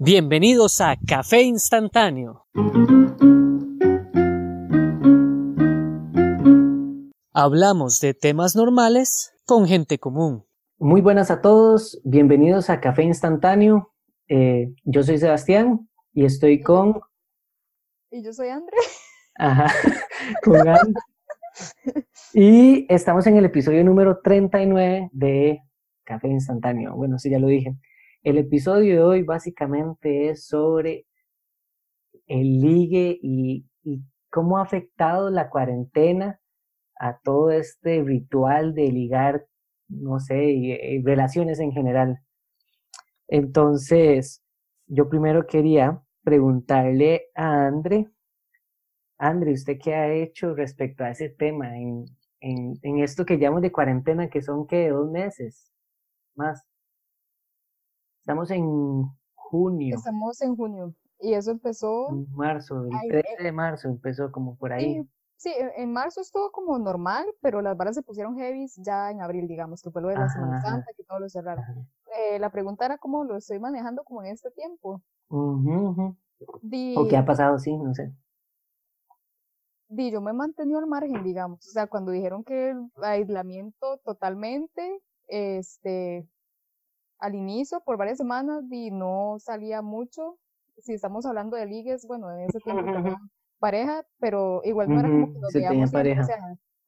Bienvenidos a Café Instantáneo. Hablamos de temas normales con gente común. Muy buenas a todos, bienvenidos a Café Instantáneo. Eh, yo soy Sebastián y estoy con... Y yo soy André. Ajá, con André. Y estamos en el episodio número 39 de Café Instantáneo. Bueno, sí, ya lo dije. El episodio de hoy básicamente es sobre el ligue y, cómo ha afectado la cuarentena a todo este ritual de ligar, no sé, y, relaciones en general. Entonces, yo primero quería preguntarle a Andre, Andre, ¿usted qué ha hecho respecto a ese tema en, en, en esto que llamamos de cuarentena, que son que dos meses más? Estamos en junio. Estamos en junio y eso empezó... En marzo, el Ay, 13 eh, de marzo empezó como por ahí. Sí, sí, en- en marzo estuvo como normal, pero las varas se pusieron heavy ya en abril, digamos, que fue lo de la Ajá, Semana. Santa, que todo lo cerraron. Eh, la pregunta era cómo lo estoy manejando como en este tiempo. Di, ¿O qué ha pasado? Sí, no sé. di, yo me he mantenido al margen, digamos. O sea, cuando dijeron que el aislamiento totalmente, este, al inicio, por varias semanas, di, no salía mucho. Si estamos hablando de ligues, bueno, en ese tiempo tenía pareja, pero igual no era como que nos sí, veíamos siempre, o pareja. sea,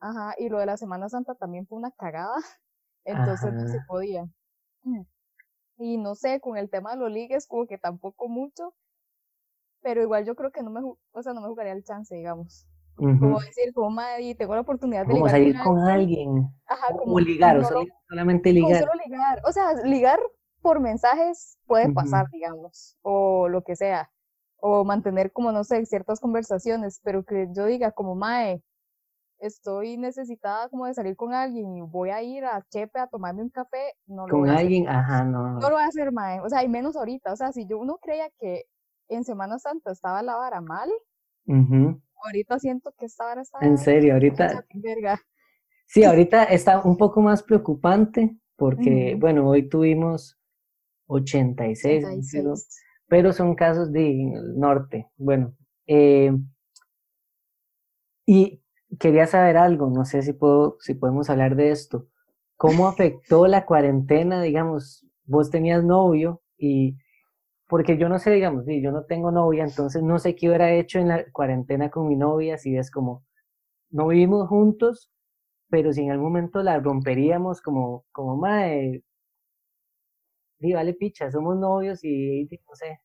ajá, y lo de la Semana Santa también fue una cagada, entonces no se podía. Y no sé, con el tema de los ligues, como que tampoco mucho, pero igual yo creo que no me, o sea, no me jugaría el chance, digamos. Como Ujú. decir, como madre, tengo la oportunidad de Como ligar salir con alguien, alguien. ajá, como ligar, o no lo- soli- solamente ligar. solo ligar, o sea, ligar por mensajes puede pasar, digamos, o lo que sea, o mantener como, no sé, ciertas conversaciones, pero que yo diga como, mae, estoy necesitada como de salir con alguien y voy a ir a Chepe a tomarme un café, no lo Con voy a hacer, alguien, digamos. ajá, no. No lo voy a hacer, mae, o sea, y menos ahorita, o sea, si yo uno creía que en Semana Santa estaba la vara mal, Ujú. Ahorita siento que esta vara está En serio, ahorita, verga. sí, ahorita está un poco más preocupante porque, bueno, hoy tuvimos 86, creo, 86. pero son casos del norte. Bueno, eh, y quería saber algo, no sé si puedo, si podemos hablar de esto. ¿Cómo afectó la cuarentena, digamos, vos tenías novio y porque yo no sé, digamos, sí, yo no tengo novia, entonces no sé qué hubiera hecho en la cuarentena con mi novia, si es como, no vivimos juntos, pero si en algún momento la romperíamos como, como, mae, sí, vale picha, somos novios y, no sé,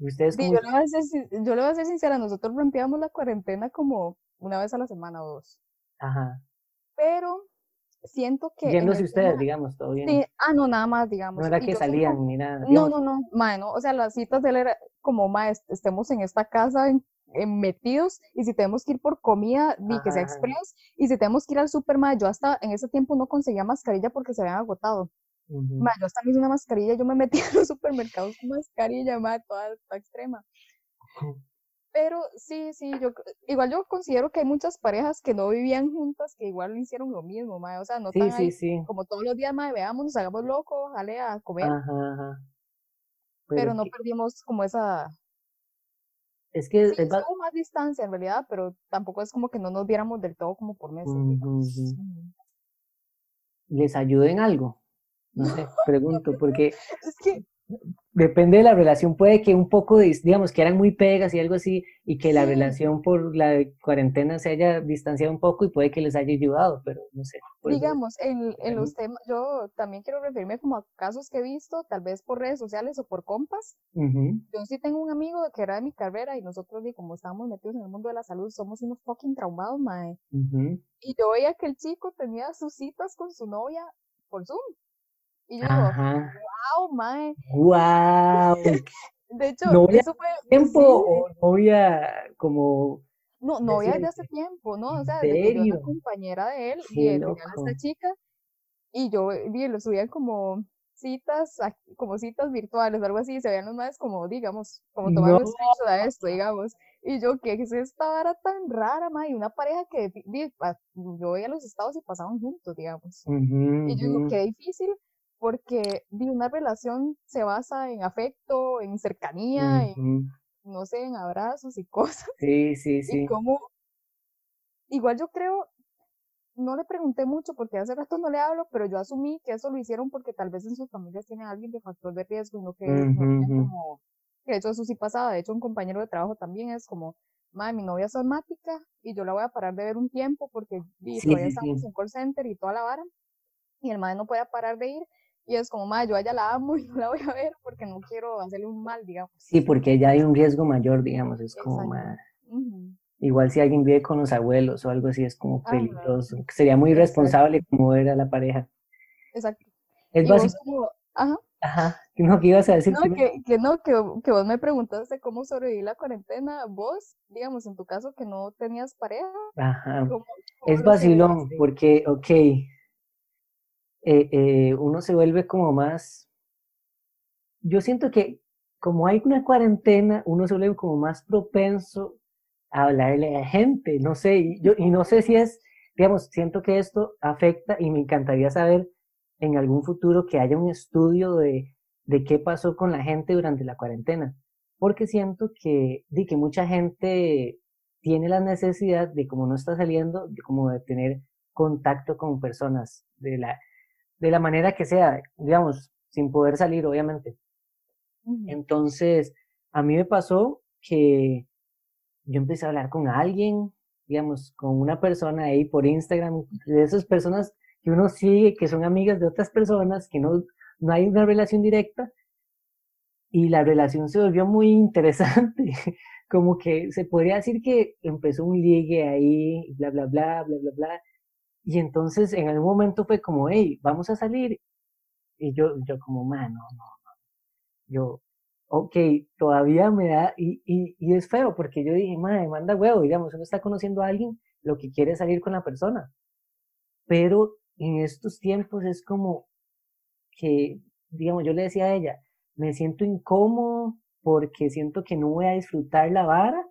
ustedes Sí, yo le voy a ser, yo le voy a ser sincera, nosotros rompíamos la cuarentena como una vez a la semana o dos, ajá, pero siento que yéndose ustedes, tema, digamos, todo bien, sí, ah, no, nada más, no digamos, era y que yo siento, salían ni nada, no, digamos, no, no, mae, no, o sea, las citas de él era como, mae, est- estemos en esta casa en- en metidos, y si tenemos que ir por comida, di que sea express, y si tenemos que ir al super, mae, yo hasta en ese tiempo no conseguía mascarilla porque se habían agotado, mae, yo hasta me hice una mascarilla, yo me metía a los supermercados con mascarilla, mae, toda, toda extrema. Pero sí, sí, yo igual yo considero que hay muchas parejas que no vivían juntas que igual hicieron lo mismo, mae, o sea, no sí, están sí, ahí sí, como todos los días, mae, veamos, nos hagamos locos, jale a comer, ajá, ajá, pero pero no que, perdimos como esa, es que sí, es hubo más distancia en realidad, pero tampoco es como que no nos viéramos del todo como por meses, les ayuda en algo, no sé, pregunto, porque Es que depende de la relación, puede que un poco, de, digamos, que eran muy pegas y algo así, y que la relación por la cuarentena se haya distanciado un poco y puede que les haya ayudado, pero no sé, digamos, en, en los temas, yo también quiero referirme como a casos que he visto, tal vez por redes sociales o por compas, Yo sí tengo un amigo que era de mi carrera y nosotros, di, como estábamos metidos en el mundo de la salud, somos unos fucking traumados, mae. Y yo veía que el chico tenía sus citas con su novia por Zoom. Y yo Ajá, wow, mae. wow, De hecho, novia eso fue, tiempo sí, o novia como, no, novia desde hace tiempo, ¿no? O ¿En sea, desde yo era compañera de él y él tenía a esta chica y yo vi, lo subían como citas, como citas virtuales, algo así, y se veían los más como, digamos, como tomando No, screenshot a esto, digamos. Y yo, ¿qué es esta vara tan rara, ma? Y una pareja que vi- yo veía los estados y pasaban juntos, digamos. ujú, Y yo digo, ujú. qué difícil porque una relación se basa en afecto, en cercanía, en, no sé, en abrazos y cosas. Sí, sí, Y sí. como, igual yo creo, no le pregunté mucho porque hace rato no le hablo, pero yo asumí que eso lo hicieron porque tal vez en sus familias tiene alguien de factor de riesgo y no que tenían ujú. como, que de hecho eso sí pasaba, de hecho un compañero de trabajo también es como, madre, mi novia es asmática y yo la voy a parar de ver un tiempo porque Sí, todavía sí, estamos sí. en call center y toda la vara y el madre no puede parar de ir y es como, madre, yo a ella la amo y no la voy a ver porque no quiero hacerle un mal, digamos. Sí, porque ya hay un riesgo mayor, digamos, es como Exacto. más... Ujú. Igual si alguien vive con los abuelos o algo así, es como Ajá. peligroso. Sería muy irresponsable como ver a la pareja. Exacto. Es básico. como, ajá. Ajá. No, ¿qué ibas a decir No, que, que no, que, que vos me preguntaste cómo sobrevivir la cuarentena. Vos, digamos, en tu caso que no tenías pareja, Ajá. ¿cómo, cómo Es vacilón, porque, ok, eh, eh, uno se vuelve como más, yo siento que como hay una cuarentena, uno se vuelve como más propenso a hablarle a gente, no sé, y, yo, y no sé si es, digamos, siento que esto afecta y me encantaría saber en algún futuro que haya un estudio de, de qué pasó con la gente durante la cuarentena, porque siento que, de que mucha gente tiene la necesidad de, como no está saliendo, de, como de tener contacto con personas de la, de la manera que sea, digamos, sin poder salir, obviamente. Entonces, a mí me pasó que yo empecé a hablar con alguien, digamos, con una persona ahí por Instagram, de esas personas que uno sigue, que son amigas de otras personas, que no, no hay una relación directa, y la relación se volvió muy interesante, como que se podría decir que empezó un ligue ahí, bla, bla, bla, bla, bla, bla, y entonces en algún momento fue como, hey, vamos a salir, y yo, yo como, mano, no, no, yo, ok, todavía me da, y, y, y es feo, porque yo dije, madre, manda huevo, digamos, uno está conociendo a alguien, lo que quiere es salir con la persona, pero en estos tiempos es como que, digamos, yo le decía a ella, me siento incómodo porque siento que no voy a disfrutar la vara,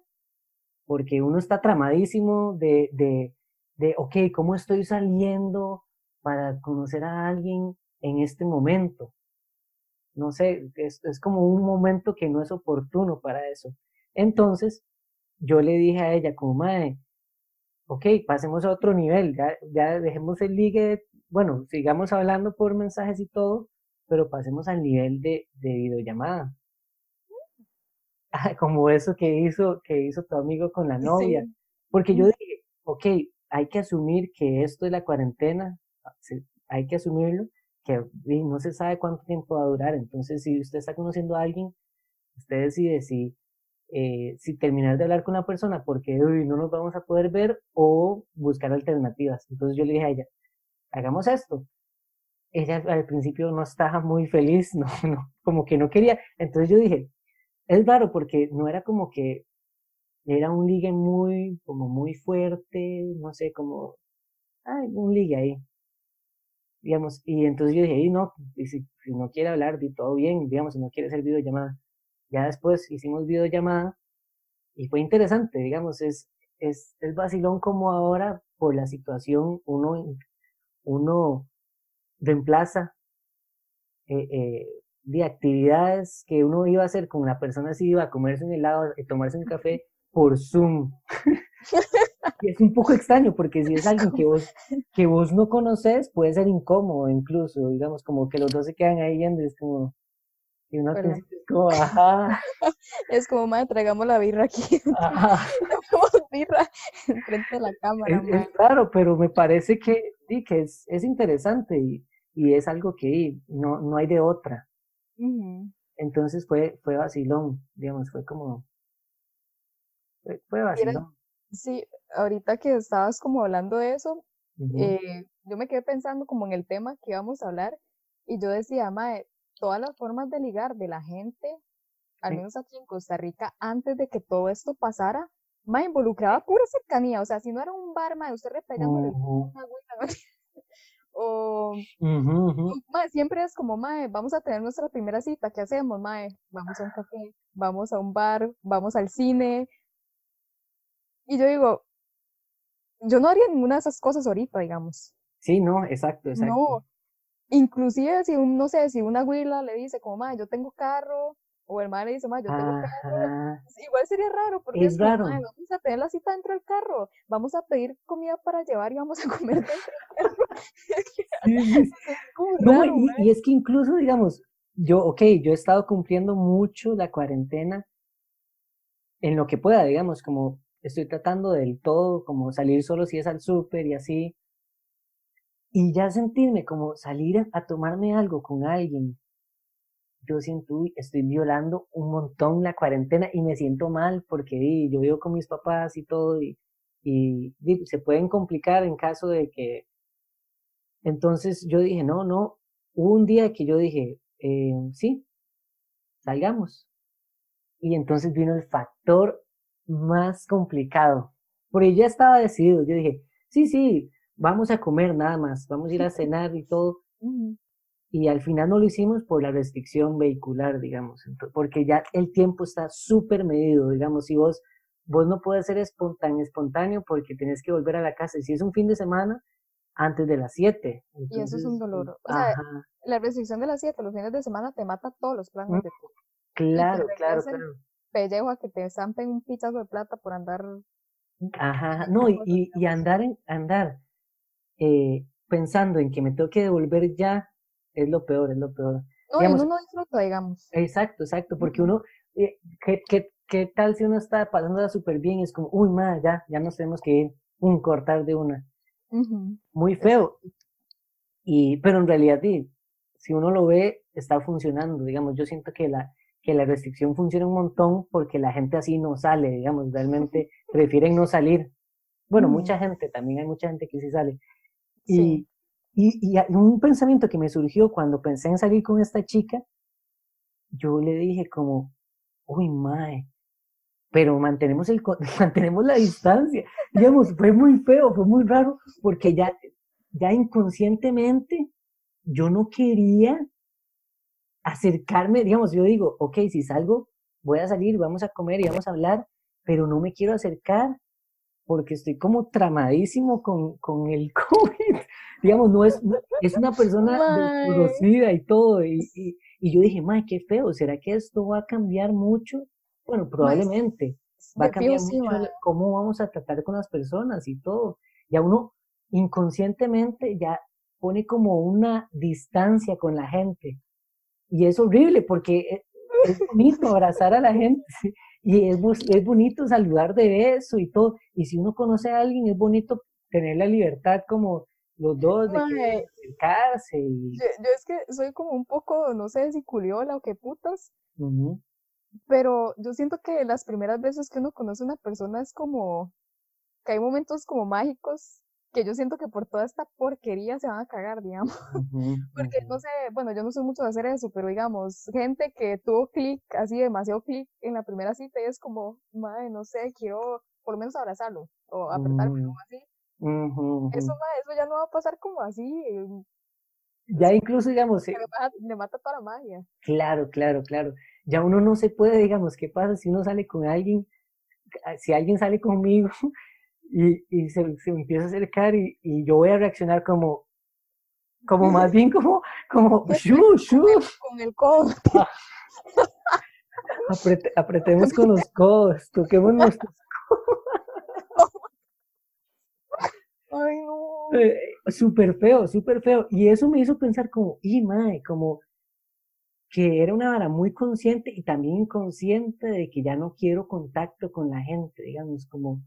porque uno está tramadísimo de, de, de, ok, ¿cómo estoy saliendo para conocer a alguien en este momento? No sé, es, es como un momento que no es oportuno para eso. Entonces, yo le dije a ella como, madre, ok, pasemos a otro nivel, ya, ya dejemos el ligue, bueno, sigamos hablando por mensajes y todo, pero pasemos al nivel de, de videollamada. Como eso que hizo, que hizo tu amigo con la novia. Sí. Porque yo dije, ok, hay que asumir que esto es la cuarentena, se- hay que asumirlo, que no se sabe cuánto tiempo va a durar. Entonces, si usted está conociendo a alguien, usted decide si, eh, si terminar de hablar con la persona porque uy, no nos vamos a poder ver o buscar alternativas. Entonces yo le dije a ella, hagamos esto. Ella al principio no estaba muy feliz, no, no, como que no quería. Entonces yo dije, es raro porque no era como que era un ligue muy, como muy fuerte, no sé, como, ay, un ligue ahí, digamos, y entonces yo dije, y no, y si, si no quiere hablar, di todo bien, digamos, si no quiere hacer videollamada. Ya después hicimos videollamada y fue interesante, digamos, es, es, es vacilón como ahora, por la situación, uno, uno reemplaza eh, eh, de actividades que uno iba a hacer con una persona así, iba a comerse un helado, y tomarse un café por Zoom. y es un poco extraño porque si es alguien que vos, que vos no conoces, puede ser incómodo incluso, digamos, como que los dos se quedan ahí viendo, es como, y uno principio es como, ajá, Es como, madre, traigamos la birra aquí. ajá. Birra enfrente de la cámara, Es, raro, pero me parece que, sí, que es, es interesante y, y es algo que no, no hay de otra. Entonces fue, fue vacilón, digamos, fue como, Mira, vacilón. sí, ahorita que estabas como hablando de eso, Ujú. eh, yo me quedé pensando como en el tema que íbamos a hablar y yo decía, mae, todas las formas de ligar de la gente, al menos aquí en Costa Rica, antes de que todo esto pasara, mae, involucraba pura cercanía, o sea, si no era un bar, mae, usted repellándole Ujú, una agüita, o ujú, ujú. mae, siempre es como, mae, vamos a tener nuestra primera cita, ¿qué hacemos, mae? Vamos a un café, vamos a un bar, vamos al cine, y yo digo, yo no haría ninguna de esas cosas ahorita, digamos. Sí, no, exacto, exacto. No, inclusive si un, no sé, si una güila le dice como, ma, yo tengo carro, o el madre le dice, ma, yo tengo carro, igual sería raro, porque es, raro. vamos a tener la cita dentro del carro, vamos a pedir comida para llevar y vamos a comer dentro del carro. no, y, es que incluso, digamos, yo, ok, yo he estado cumpliendo mucho la cuarentena en lo que pueda, digamos, como estoy tratando del todo, como salir solo si es al súper y así, y ya sentirme como salir a, tomarme algo con alguien, yo siento, estoy violando un montón la cuarentena y me siento mal porque yo vivo con mis papás y todo y, y, se pueden complicar en caso de que... Entonces yo dije, no, no, hubo un día que yo dije, eh, sí, salgamos. Y entonces vino el factor más complicado, porque ya estaba decidido, yo dije, sí, sí, vamos a comer nada más, vamos a ir a cenar y todo. Y al final no lo hicimos por la restricción vehicular, digamos, porque ya el tiempo está súper medido, digamos, si vos, vos no puedes ser espontáneo, espontáneo porque tenés que volver a la casa. Y si es un fin de semana, antes de las 7. Y eso es un dolor. O sea, la restricción de las 7, los fines de semana te mata todos los planes de tu. Claro, claro, claro. Pellejo a que te zampen un pichazo de plata por andar. Ajá, no, y, y andar, en, andar eh, pensando en que me tengo que devolver ya, es lo peor, es lo peor. No, digamos, uno no disfruta, digamos. Exacto, exacto, porque uno, eh, ¿qué, qué, qué tal si uno está pasándola súper bien? Es como, uy, ma, ya, ya nos tenemos que ir, un cortar de una. Muy feo. Y, pero en realidad, sí, si uno lo ve, está funcionando, digamos, yo siento que la, que la restricción funciona un montón porque la gente así no sale, digamos, realmente prefieren no salir. Bueno, mucha gente, también hay mucha gente que sí sale, y, y, y, un pensamiento que me surgió cuando pensé en salir con esta chica, yo le dije como, uy, mae, pero mantenemos, el, mantenemos la distancia. Digamos, fue muy feo, fue muy raro, porque ya, ya inconscientemente yo no quería acercarme, digamos, yo digo, ok, si salgo, voy a salir, vamos a comer y vamos a hablar, pero no me quiero acercar porque estoy como tramadísimo con, con el COVID. Digamos, no es, es una persona desconocida y todo. Y, y, yo dije, madre, qué feo, ¿será que esto va a cambiar mucho? Bueno, probablemente. Va a cambiar mucho cómo vamos a tratar con las personas y todo. Ya uno inconscientemente ya pone como una distancia con la gente. Y es horrible porque e, es bonito abrazar a la gente. Y es, es bonito saludar de beso y todo. Y si uno conoce a alguien, es bonito tener la libertad como los dos de acercarse. Y... Yo, es que soy como un poco, no sé si culiola o qué putas. Pero yo siento que las primeras veces que uno conoce a una persona es como que hay momentos como mágicos que yo siento que por toda esta porquería se van a cagar, digamos. Porque no sé, bueno, yo no soy mucho de hacer eso, pero digamos, gente que tuvo clic, así demasiado clic en la primera cita y es como, madre, no sé, quiero por lo menos abrazarlo o apretarme o así. Eso, eso ya no va a pasar como así. Ya incluso, digamos... Le mata, le mata toda la magia. Claro, claro, claro. Ya uno no se puede, digamos, ¿qué pasa si uno sale con alguien? Si alguien sale conmigo y, y se, se, empieza a acercar y, y, yo voy a reaccionar como, como más bien como, como, shu, shu. Con el codo. apretemos con los codos, toquemos nuestros codos. Ay, no. Eh, súper feo, súper feo. Y eso me hizo pensar como, y mae, como que era una vara muy consciente y también inconsciente de que ya no quiero contacto con la gente, digamos, como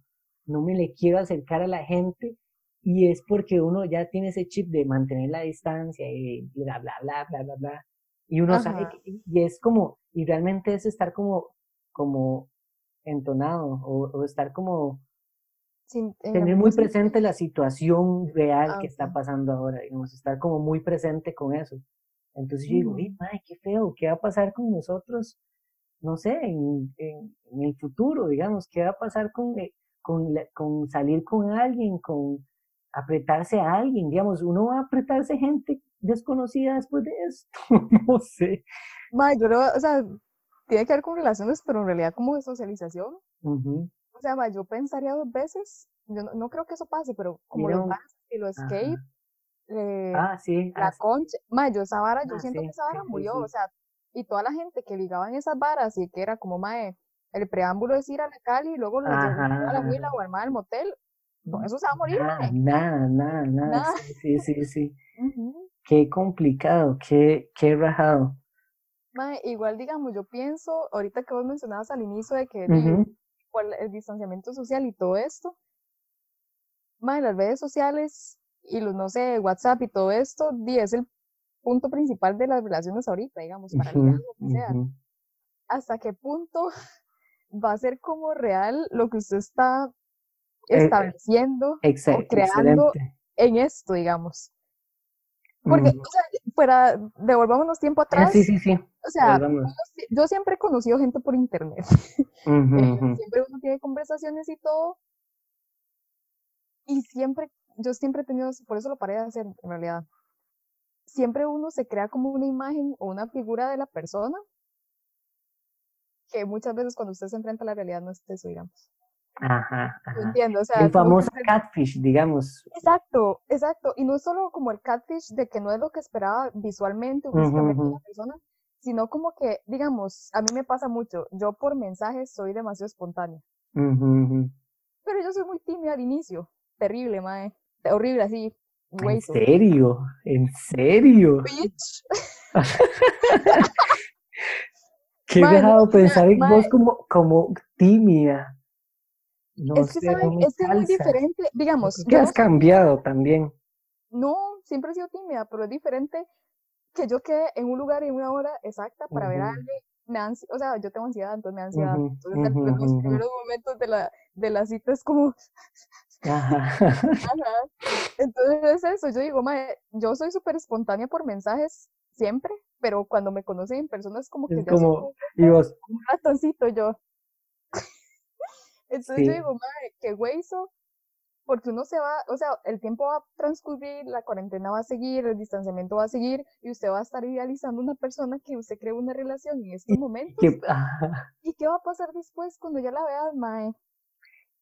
no me le quiero acercar a la gente y es porque uno ya tiene ese chip de mantener la distancia y bla, bla, bla, bla, bla, bla. Y uno sabe que, y es como, y realmente es estar como, como entonado o, estar como, tener muy presente la situación real que está pasando ahora, digamos, estar como muy presente con eso. Entonces yo digo, ay, qué feo, ¿qué va a pasar con nosotros? No sé, en, en, en el futuro, digamos, ¿qué va a pasar con, eh, con, con salir con alguien, con apretarse a alguien, digamos, uno va a apretarse gente desconocida después de esto, no sé. Ma, yo o sea, tiene que ver con relaciones, pero en realidad como de socialización. O sea, ma, yo pensaría dos veces, yo no, creo que eso pase, pero como lo más y lo escape, eh, Ah, sí. la ah, concha, mae, yo esa vara, yo Ah, siento sí, que esa vara sí, murió, o sea, y toda la gente que ligaba en esas varas y que era como, mae, el preámbulo es ir a la Cali y luego lo a la huila o al mae del motel, no, eso se va a morir, Nada, nada, nada, nada. Nada. Sí, sí, sí, sí. Qué complicado, qué, qué rajado. Igual digamos, yo pienso, ahorita que vos mencionabas al inicio de que por el distanciamiento social y todo esto, mae, las redes sociales y los, no sé, WhatsApp y todo esto, es el punto principal de las relaciones ahorita, digamos, para Ujú, lo que sea. ¿Hasta qué punto va a ser como real lo que usted está Eh, eh, estableciendo o creando excelente. en esto, digamos? Porque, Ujú. o sea, fuera, devolvámonos tiempo Ah, atrás, sí, sí, sí. o sea, volvamos. yo siempre he conocido gente por internet. Eh, siempre uno tiene conversaciones y todo. Y siempre, yo siempre he tenido, por eso lo paré de hacer en realidad. Siempre uno se crea como una imagen o una figura de la persona que muchas veces cuando usted se enfrenta a la realidad no es eso, digamos. Ajá, ajá. entiendo, o sea, El que famoso catfish, digamos. Exacto, exacto. Y no es solo como el catfish de que no es lo que esperaba visualmente o físicamente de ujú. la persona, sino como que, digamos, a mí me pasa mucho, yo por mensajes soy demasiado espontánea. Ujú, ujú. Pero yo soy muy tímida al inicio. Terrible, mae. Horrible así. ¿En Hueso. serio? ¿En serio? Bitch. Qué Mae, no, raro o sea, pensar en vos como, como tímida. No Es que, sé, ¿saben? Es que es muy diferente. Digamos, que has cambiado también. no, siempre he sido tímida, pero es diferente que yo quede en un lugar y en una hora exacta para ver a alguien. Me ansi- o sea, yo tengo ansiedad, entonces me da ansiedad. Entonces, ujú, los primeros momentos de la, de la cita es como, Ajá. Ajá. Entonces es eso, yo digo, mae, yo soy súper espontánea por mensajes siempre, pero cuando me conocen en persona es como que Es ya soy como, como y vos, un ratoncito yo. Entonces yo digo, mae, qué hueso, porque uno se va, o sea, el tiempo va a transcurrir, la cuarentena va a seguir, el distanciamiento va a seguir, y usted va a estar idealizando una persona que usted cree una relación en que, ajá. ¿Y qué va a pasar después cuando ya la veas, mae?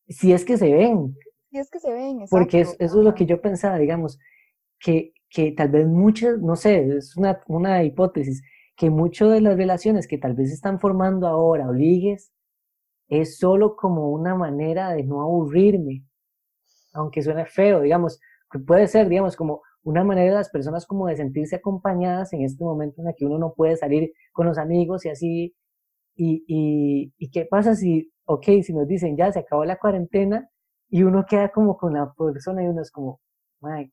si es que se ven, Si es que se ven, porque es- eso es lo que yo pensaba, digamos, que, que tal vez muchas, no sé, es una, una hipótesis, que muchas de las relaciones que tal vez están formando ahora o ligues, es solo como una manera de no aburrirme, aunque suene feo, digamos, puede ser, digamos, como una manera de las personas como de sentirse acompañadas en este momento en el que uno no puede salir con los amigos y así, y, y, y qué pasa si, ok, si nos dicen ya se acabó la cuarentena y uno queda como con la persona y uno es como, "Mae,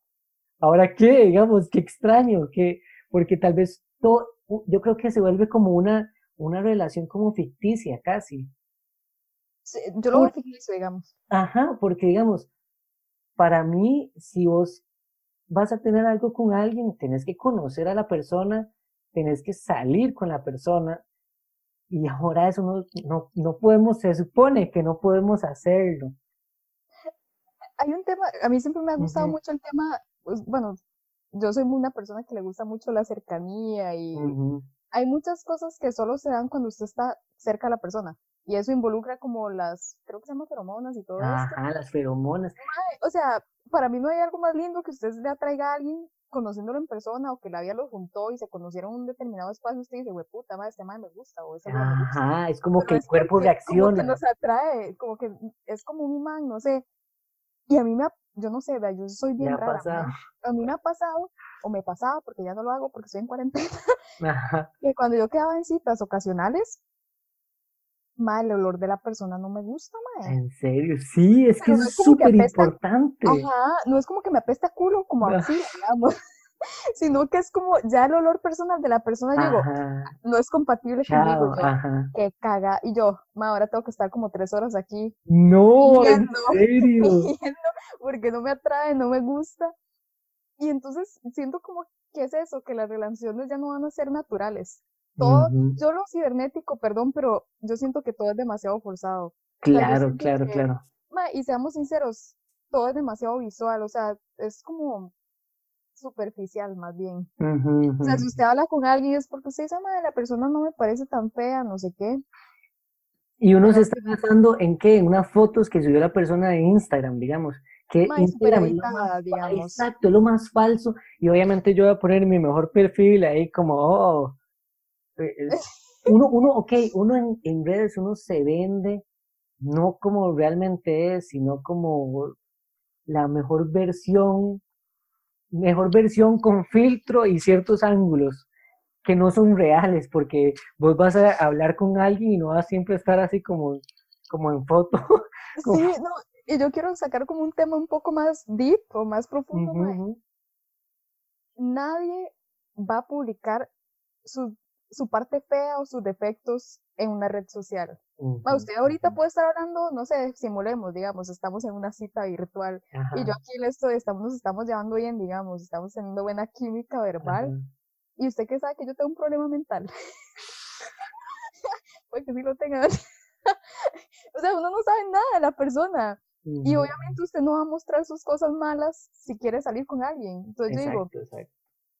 ¿ahora qué? Digamos, qué extraño, que, porque tal vez todo, yo creo que se vuelve como una, una relación como ficticia casi. Sí, Yo lo veo ficticio, digamos. Ajá, porque digamos, para mí, si vos vas a tener algo con alguien, tenés que conocer a la persona, tenés que salir con la persona, y ahora eso no, no, no podemos, se supone que no podemos hacerlo. Hay un tema, a mí siempre me ha gustado mucho el tema, pues, bueno, yo soy una persona que le gusta mucho la cercanía y Ujú. hay muchas cosas que solo se dan cuando usted está cerca de la persona y eso involucra como las, creo que se llama feromonas y todo esto. Ajá, las feromonas. O sea, para mí no hay algo más lindo que usted le atraiga a alguien conociéndolo en persona o que la vida lo juntó y se conocieron en un determinado espacio, usted dice, güey, puta madre, este madre me gusta o esa madre me gusta. Ajá, es como Pero que el cuerpo porque Como que reacciona. nos atrae, como que es como un imán, no sé. Y a mí me ha, yo no sé, yo soy bien rara. pasado. A mí me ha pasado, o me pasaba, porque ya no lo hago porque estoy en cuarentena, Ajá. que cuando yo quedaba en citas ocasionales, ma, el olor de la persona no me gusta, ma. En serio, sí, es que no es súper importante. Ajá, no es como que me apesta culo como así, digamos, sino que es como ya el olor personal de la persona, Ajá, no es compatible chao, conmigo, yo, que caga, y yo, ma, ahora tengo que estar como tres horas aquí No, en Viendo. serio. viendo porque no me atrae, no me gusta. Y entonces siento como que es eso, que las relaciones ya no van a ser naturales. Todo, Ujú. yo lo cibernético, perdón, pero yo siento que todo es demasiado forzado. Claro, claro, que- claro. Ma, y seamos sinceros, todo es demasiado visual, o sea, es como superficial más bien. O sea, si usted habla con alguien es porque usted dice, "Ma, la persona no me parece tan fea, no sé qué. Y uno se está basando en qué, en unas fotos que subió la persona de Instagram, digamos, que Mae, Instagram es lo supereditada, más fa- digamos. Exacto, es lo más falso. Y obviamente yo voy a poner mi mejor perfil ahí como, oh, eh, es- uno, uno, ok, uno en, en redes, uno se vende no como realmente es, sino como la mejor versión, mejor versión con filtro y ciertos ángulos que no son reales, porque vos vas a hablar con alguien y no vas a siempre estar así como, como en foto. como- Sí, no, y yo quiero sacar como un tema un poco más deep o más profundo. Nadie va a publicar su, su parte fea o sus defectos en una red social. Ma, usted ahorita puede estar hablando, no sé, simulemos, digamos, estamos en una cita virtual y yo aquí le estoy, estamos, nos estamos llevando bien, digamos, estamos teniendo buena química verbal ajá. y usted que sabe que yo tengo un problema mental. Porque sí lo tenga. o sea, uno no sabe nada de la persona y obviamente usted no va a mostrar sus cosas malas si quiere salir con alguien. Entonces yo digo, Exacto,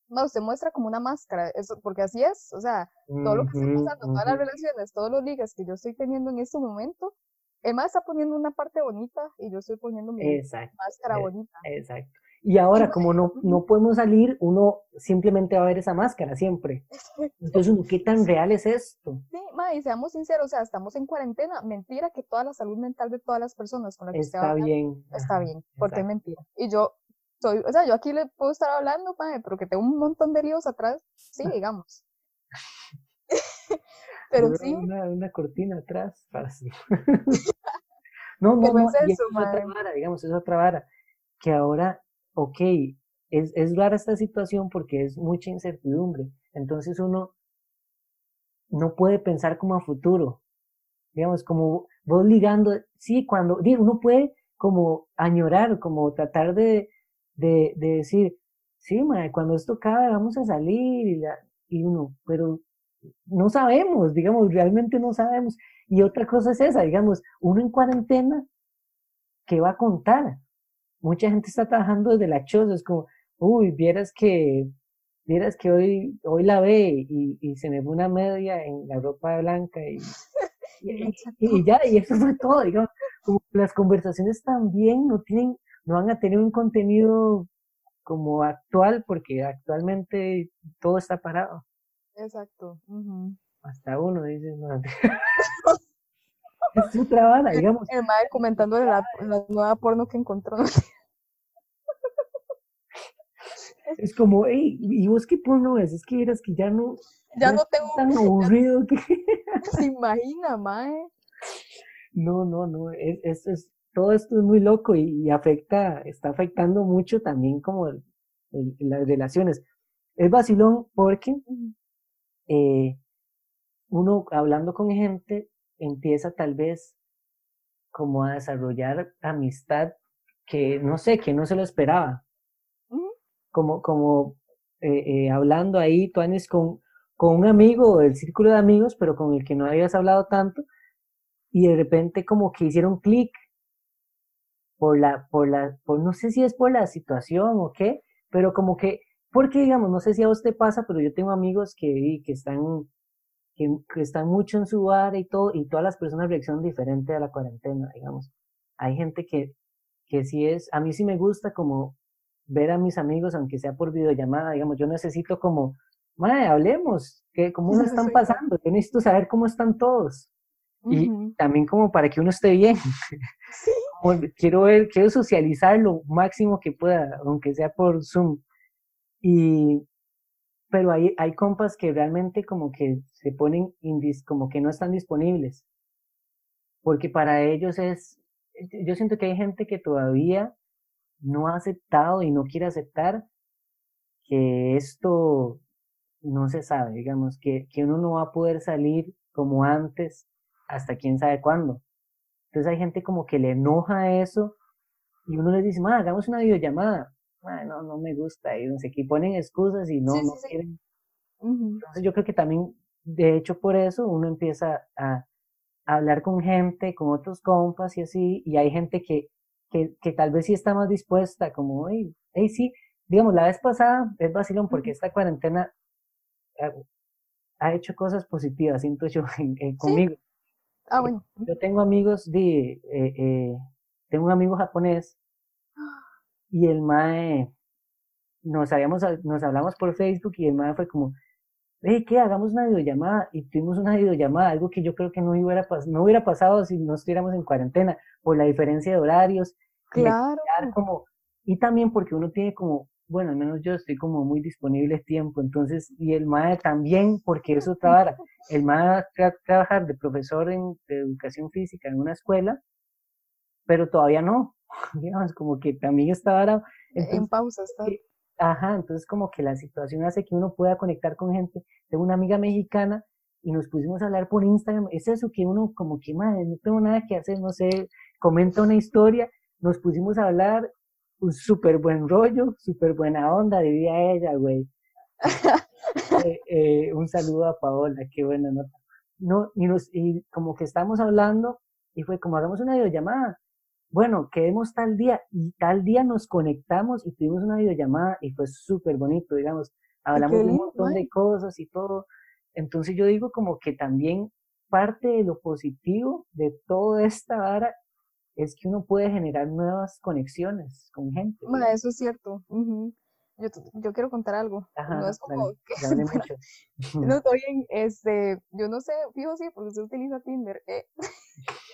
ma, usted muestra como una máscara, eso, porque así es, o sea, todo lo que está Ujú, pasando, todas las relaciones, todos los ligas que yo estoy teniendo en este momento, Emma está poniendo una parte bonita y yo estoy poniendo mi Exacto, máscara eh, bonita. exacto. Y ahora, como no, no podemos salir, uno simplemente va a ver esa máscara siempre. Entonces, ¿qué tan real es esto? Sí, ma, y seamos sinceros, o sea, estamos en cuarentena, mentira que toda la salud mental de todas las personas con las que Está hablar bien. está bien, porque es mentira. Y yo soy, o sea, yo aquí le puedo estar hablando, ma, pero que tengo un montón de líos atrás, sí, digamos. Pero sí, Una, una cortina atrás para sí. No, no, es eso, es otra vara, digamos, es otra vara. Que ahora, ok, es, es rara esta situación porque es mucha incertidumbre. Entonces uno no puede pensar como a futuro. Digamos, como vos ligando, sí, cuando, digo, uno puede como añorar, como tratar de, de, de decir, sí, mae, cuando esto acabe vamos a salir y, la, y uno, pero no sabemos, digamos, realmente no sabemos. Y otra cosa es esa, digamos, uno en cuarentena, ¿qué va a contar? Mucha gente está trabajando desde la choza, es como, uy, vieras que, vieras que hoy, hoy la ve y, y se me fue una media en la ropa blanca y, y, ya, y eso fue todo, digamos, como las conversaciones también no tienen, no van a tener un contenido como actual, porque actualmente todo está parado. Exacto. Hasta uno dice, no, es otra vara, digamos. El mae comentando de la, la nueva porno que encontró. Es como, hey, ¿y vos qué porno es? Es que eras que ya no, Ya no tengo, tan aburrido que... se imagina, mae. No, no, no, es, es, todo esto es muy loco y, y afecta, está afectando mucho también como el- el- las relaciones. Es vacilón porque eh, uno hablando con gente empieza tal vez como a desarrollar amistad que no sé, que no se lo esperaba. Como, como eh, eh, hablando ahí, tú andes con, con un amigo del círculo de amigos, pero con el que no habías hablado tanto, y de repente como que hicieron clic por la, por la, por no sé si es por la situación o qué, pero como que, porque digamos, no sé si a vos te pasa, pero yo tengo amigos que, que están, que, que están mucho en su bar y todo, y todas las personas reaccionan diferente a la cuarentena, digamos. Hay gente que, que sí es, a mí sí me gusta como ver a mis amigos, aunque sea por videollamada, digamos, yo necesito como, madre, hablemos, que, ¿cómo la están pasando? Yo necesito saber cómo están todos. Y también como para que uno esté bien. Sí. Quiero ver, quiero socializar lo máximo que pueda, aunque sea por Zoom. Y, pero hay, hay compas que realmente como que se ponen indis, como que no están disponibles. Porque para ellos es, yo siento que hay gente que todavía no ha aceptado y no quiere aceptar que esto no se sabe, digamos, que, que uno no va a poder salir como antes hasta quién sabe cuándo. Entonces hay gente como que le enoja eso y uno les dice, ma, hagamos una videollamada. Ma, no, no me gusta. Y no sé qué, ponen excusas y no, Sí, no sí, sí. quieren. Entonces yo creo que también, de hecho, por eso uno empieza a, a hablar con gente, con otros compas y así, y hay gente que, que, que tal vez sí está más dispuesta, como, hey, hey, sí, digamos, la vez pasada es vacilón porque esta cuarentena ha, ha hecho cosas positivas, siento yo, en- conmigo. Ah, bueno. Yo tengo amigos de, eh, eh, tengo un amigo japonés y el mae, nos, habíamos, nos hablamos por Facebook y el mae fue como, hey, ¿qué? Hagamos una videollamada. Y tuvimos una videollamada, algo que yo creo que no hubiera, no hubiera pasado si no estuviéramos en cuarentena, por la diferencia de horarios. Claro. Como, y también porque uno tiene como, bueno, al menos yo estoy como muy disponible tiempo, entonces, y el MAE también, porque eso trabaja. El MAE va a trabajar de profesor en, de educación física en una escuela, pero todavía no. Digamos, como que también está ahora. en pausa está. Ajá, entonces como que la situación hace que uno pueda conectar con gente. Tengo una amiga mexicana y nos pusimos a hablar por Instagram. Es eso que uno como que, madre, no tengo nada que hacer, no sé, comenta una historia. Nos pusimos a hablar, un súper buen rollo, súper buena onda, diría ella, güey. Eh, eh, un saludo a Paola, qué buena nota. No, y, nos, y como que estamos hablando y fue como hagamos una videollamada bueno, quedemos tal día y tal día nos conectamos y tuvimos una videollamada y fue súper bonito, digamos, hablamos de un montón de cosas y todo. Entonces yo digo como que también parte de lo positivo de toda esta vara es que uno puede generar nuevas conexiones con gente. Bueno, eso es cierto. yo, yo, quiero contar algo. no es como que... no estoy en, este, yo no sé, fijo sí, porque usted utiliza Tinder. Eh.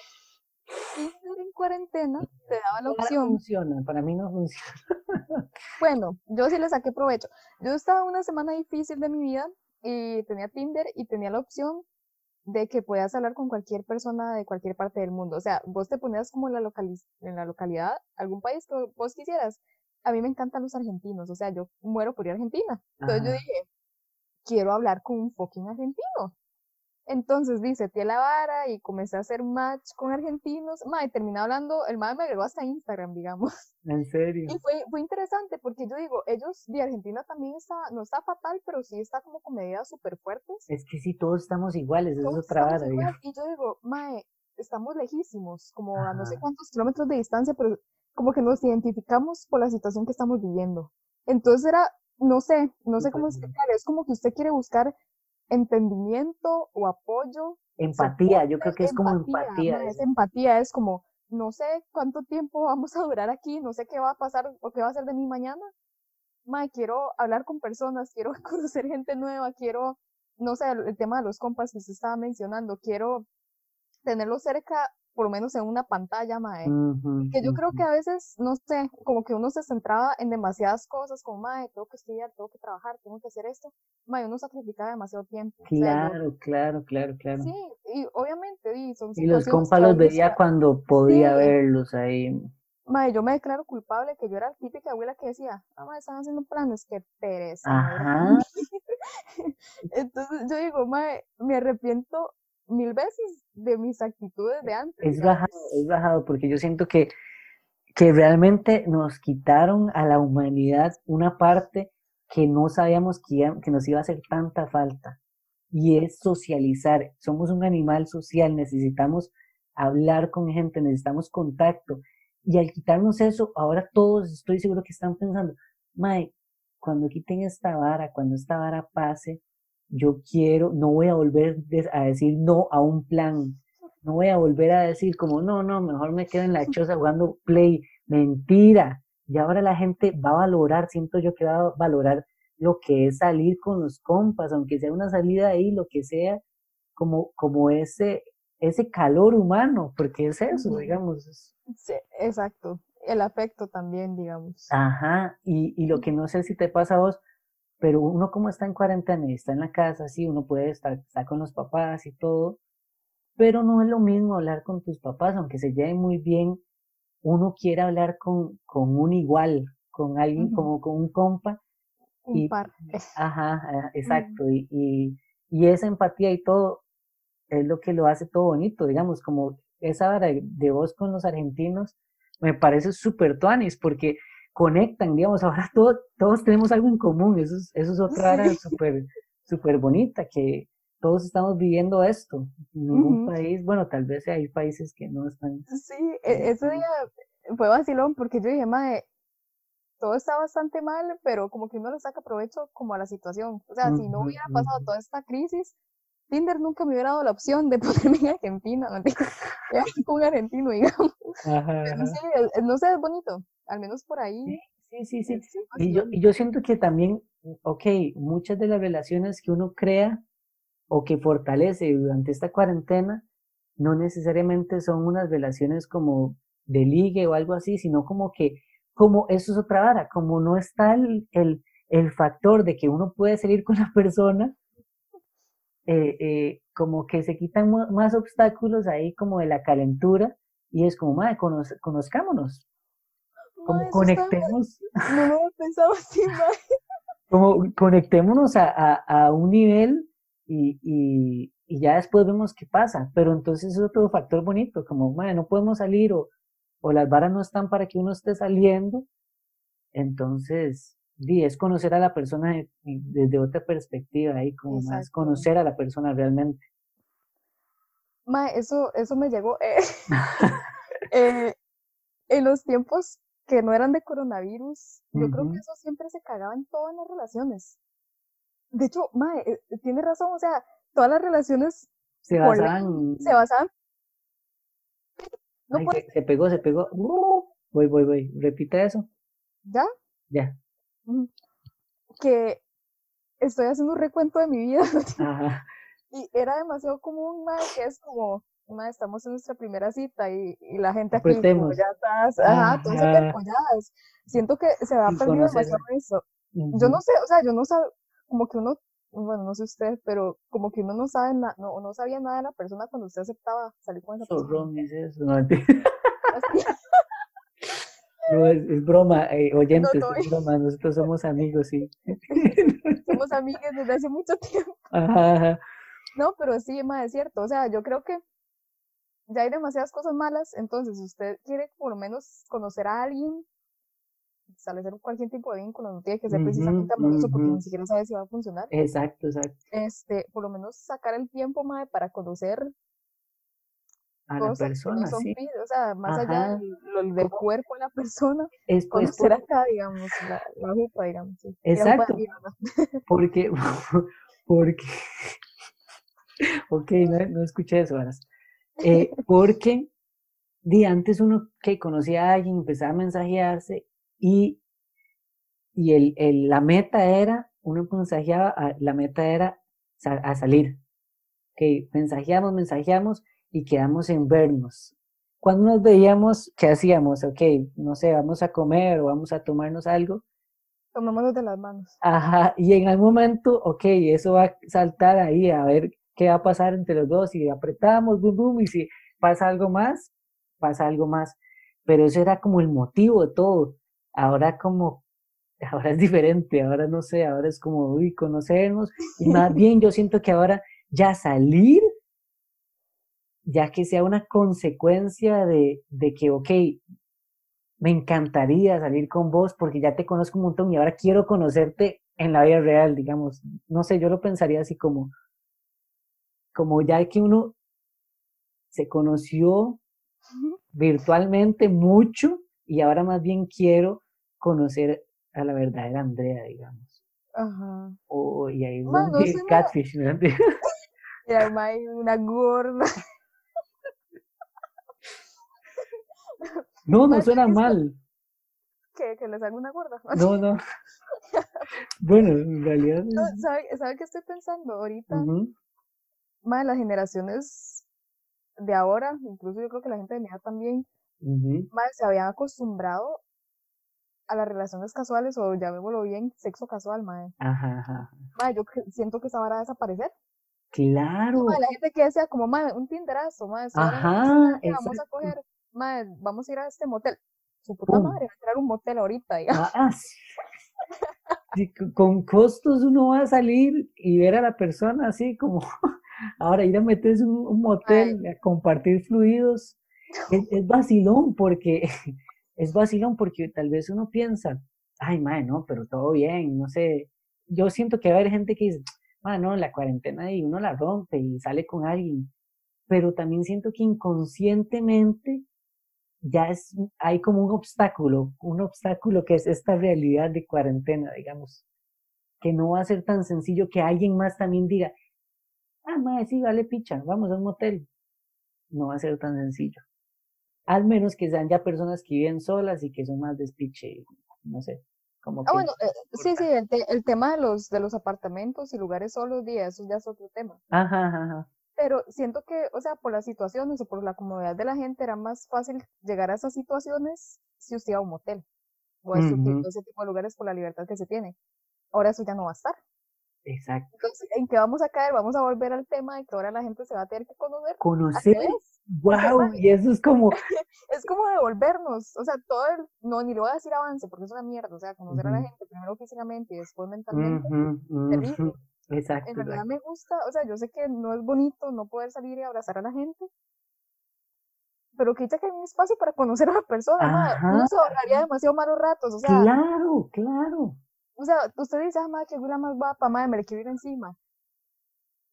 en cuarentena te daba la opción. funciona, para mí no funciona. bueno, yo sí le saqué provecho. Yo estaba una semana difícil de mi vida y tenía Tinder y tenía la opción de que puedas hablar con cualquier persona de cualquier parte del mundo. O sea, vos te ponías como en la, en la localidad, algún país que vos quisieras. A mí me encantan los argentinos, o sea, yo muero por ir a Argentina. Entonces yo dije, quiero hablar con un fucking argentino. Entonces dice, tía la vara y comencé a hacer match con argentinos. Ma, y terminé hablando, el madre me agregó hasta Instagram, digamos. ¿En serio? Y fue, fue interesante porque yo digo, ellos de Argentina también está, no está fatal, pero sí está como con medidas súper fuertes. Es que sí, todos estamos iguales, es otra vara. Y yo digo, mae, estamos lejísimos, como a no sé cuántos kilómetros de distancia, pero como que nos identificamos por la situación que estamos viviendo. Entonces era, no sé, no sé cómo explicar, es como que usted quiere buscar entendimiento o apoyo. Empatía, yo creo que es como empatía. es empatía, es como, no sé cuánto tiempo vamos a durar aquí, no sé qué va a pasar o qué va a ser de mí mañana. Ma, quiero hablar con personas, quiero conocer gente nueva, quiero, no sé, el, tema de los compas que se estaba mencionando, quiero tenerlo cerca por lo menos en una pantalla, mae. que yo creo que a veces, no sé, como que uno se centraba en demasiadas cosas, como, mae, tengo que estudiar, tengo que trabajar, tengo que hacer esto. Mae, uno sacrificaba demasiado tiempo. Claro, claro, claro, claro. Sí, y obviamente, y son Y los compas los veía cuando podía verlos ahí. Mae, yo me declaro culpable que yo era la típica abuela que decía, ah, mae, están haciendo planes, qué pereza. Ajá. Entonces yo digo, mae, me arrepiento mil veces de mis actitudes de antes. Es bajado, es bajado, porque yo siento que, que realmente nos quitaron a la humanidad una parte que no sabíamos que, que nos iba a hacer tanta falta, y es socializar. Somos un animal social, necesitamos hablar con gente, necesitamos contacto, y al quitarnos eso, ahora todos estoy seguro que están pensando, Mae, cuando quiten esta vara, cuando esta vara pase, yo quiero, no voy a volver a decir no a un plan, no voy a volver a decir como, no, no, mejor me quedo en la choza jugando play, mentira. Y ahora la gente va a valorar, siento yo que va a valorar lo que es salir con los compas, aunque sea una salida ahí, lo que sea, como, como ese, ese calor humano, porque es eso, digamos. Sí, exacto. El afecto también, digamos. Ajá, y, y lo que no sé si te pasa a vos, pero uno como está en cuarentena y está en la casa, sí, uno puede estar, estar con los papás y todo, pero no es lo mismo hablar con tus papás, aunque se lleven muy bien, uno quiere hablar con, con un igual, con alguien como con un compa. Un y, par. Ajá, exacto, y, y, y, esa empatía y todo es lo que lo hace todo bonito, digamos, como esa hora de voz con los argentinos, me parece súper tuanis, porque conectan, digamos, ahora todos, todos tenemos algo en común, eso es, eso es otra área súper super bonita, que todos estamos viviendo esto. En ningún país, bueno, tal vez hay países que no están. Sí, e, ese día fue vacilón porque yo dije, madre, todo está bastante mal, pero como que uno le saca provecho como a la situación. O sea, si no hubiera pasado toda esta crisis, Tinder nunca me hubiera dado la opción de ponerme en Argentina, ¿no? con un argentino, digamos. Ajá, Pero sí, no sé, es bonito. Al menos por ahí. Sí, sí, sí. Y yo, y yo siento que también, ok, muchas de las relaciones que uno crea o que fortalece durante esta cuarentena, no necesariamente son unas relaciones como de ligue o algo así, sino como que, como eso es otra vara, como no está el, el, el factor de que uno puede salir con la persona, eh, eh, como que se quitan más obstáculos ahí como de la calentura y es como, madre, conozcámonos, como conectemos. No lo pensaba así, Como conectémonos a, a, a un nivel y, y, y, ya después vemos qué pasa. Pero entonces es otro factor bonito, como, madre, no podemos salir o, o las varas no están para que uno esté saliendo. Entonces, di, es conocer a la persona desde otra perspectiva, ahí como más conocer a la persona realmente. Ma, eso, eso me llegó. Eh, eh, en los tiempos que no eran de coronavirus, yo creo que eso siempre se cagaba en todas las relaciones. De hecho, Mae, eh, tiene razón, o sea, todas las relaciones se basaban. Se basaban. No se, pegó, se pegó. voy, voy, voy. Repite eso. ¿Ya? Ya. Que estoy haciendo un recuento de mi vida. Y era demasiado común, Mae, que es como, estamos en nuestra primera cita y, y la gente aquí ya estás, ajá, todas apoyadas. Siento que se va a perder demasiado eso. Yo no sé, o sea, yo no sé, como que uno, bueno, no sé usted, pero como que uno no sabe nada, no, no sabía nada de la persona cuando usted aceptaba salir con esa persona. es eso, no, no es, es, broma, eh, oyentes, es broma, nosotros somos amigos, sí. somos amigos desde hace mucho tiempo. Ajá, No, pero sí, más es cierto, o sea, yo creo que ya hay demasiadas cosas malas, entonces si usted quiere por lo menos conocer a alguien, establecer cualquier tipo de vínculo, no tiene que ser precisamente amoroso porque ni siquiera sabe si va a funcionar. Exacto, exacto. Este, por lo menos sacar el tiempo, madre, para conocer a la persona, sí. o sea, más allá del, del, cuerpo de la persona, es, conocer acá, digamos, la, la jupa, digamos. Sí. Exacto. porque, porque, ok, no, no escuché eso, ahora. Eh, porque de antes uno que conocía a alguien empezaba a mensajearse y, y el, el, la meta era, uno mensajeaba, la meta era a salir. Que mensajeamos, mensajeamos y quedamos en vernos. Cuando nos veíamos, ¿qué hacíamos? Ok, no sé, vamos a comer o vamos a tomarnos algo. Tomémonos de las manos. Ajá, y en algún momento, ok, eso va a saltar ahí a ver qué va a pasar entre los dos, y apretamos, boom, boom, y si pasa algo más, pasa algo más. Pero eso era como el motivo de todo. Ahora como, ahora es diferente, ahora no sé, ahora es como, uy, conocernos, y más bien yo siento que ahora ya salir, ya que sea una consecuencia de, de que, ok, me encantaría salir con vos porque ya te conozco un montón y ahora quiero conocerte en la vida real, digamos. No sé, yo lo pensaría así como, como ya que uno se conoció virtualmente mucho y ahora más bien quiero conocer a la verdadera Andrea, digamos. Ajá. Oh, y ahí es donde catfish, ¿no? Y hay una gorda. No, no suena mal. ¿Que, que les haga una gorda? No, no. bueno, en realidad. ¿sabe, ¿Sabe qué estoy pensando ahorita? Más las generaciones de ahora, incluso yo creo que la gente de mi edad también, más se habían acostumbrado a las relaciones casuales o llamémoslo bien, sexo casual, madre. Ajá, ajá. Madre, yo siento que esa va a desaparecer. Claro. la gente que decía como, madre, un tinderazo, madre, ajá, vamos a coger, madre, vamos a ir a este motel. Su puta madre, va a entrar un motel ahorita, digamos. Ah, con costos uno va a salir y ver a la persona así como Ahora ir a meterse en un, motel, a compartir fluidos, es, vacilón porque, es vacilón porque tal vez uno piensa, ay, madre, no, pero todo bien, no sé. Yo siento que va a haber gente que dice, madre, no, la cuarentena y uno la rompe y sale con alguien. Pero también siento que inconscientemente ya es, hay como un obstáculo, un obstáculo que es esta realidad de cuarentena, digamos, que no va a ser tan sencillo que alguien más también diga, ah, madre, sí, vale picha, vamos a un motel. No va a ser tan sencillo. al menos que sean ya personas que viven solas y que son más despiche, no sé. Como Ah, que, bueno, eh, sí, sí, el, te- el tema de los, de los apartamentos y lugares solos, eso ya es otro tema. ajá, ajá, ajá. Pero siento que, o sea, por las situaciones o por la comodidad de la gente era más fácil llegar a esas situaciones si usted iba a un motel o a Ujú. ese tipo de lugares por la libertad que se tiene. Ahora eso ya no va a estar. Exacto. Entonces, ¿en qué vamos a caer? Vamos a volver al tema de que ahora la gente se va a tener que conocer. ¿A qué Conocer, wow, y eso es como, Es como devolvernos, o sea, todo el, no, ni le voy a decir avance porque es una mierda, o sea, conocer a la gente primero físicamente y después mentalmente. terrible. exacto, En realidad me gusta, o sea, yo sé que no es bonito no poder salir y abrazar a la gente, pero quita que hay un espacio para conocer a la persona, Ajá, se ahorraría demasiado malos ratos, o sea, claro, claro. O sea, usted dice, ah, madre, que la más guapa, madre, me le quiero ir encima.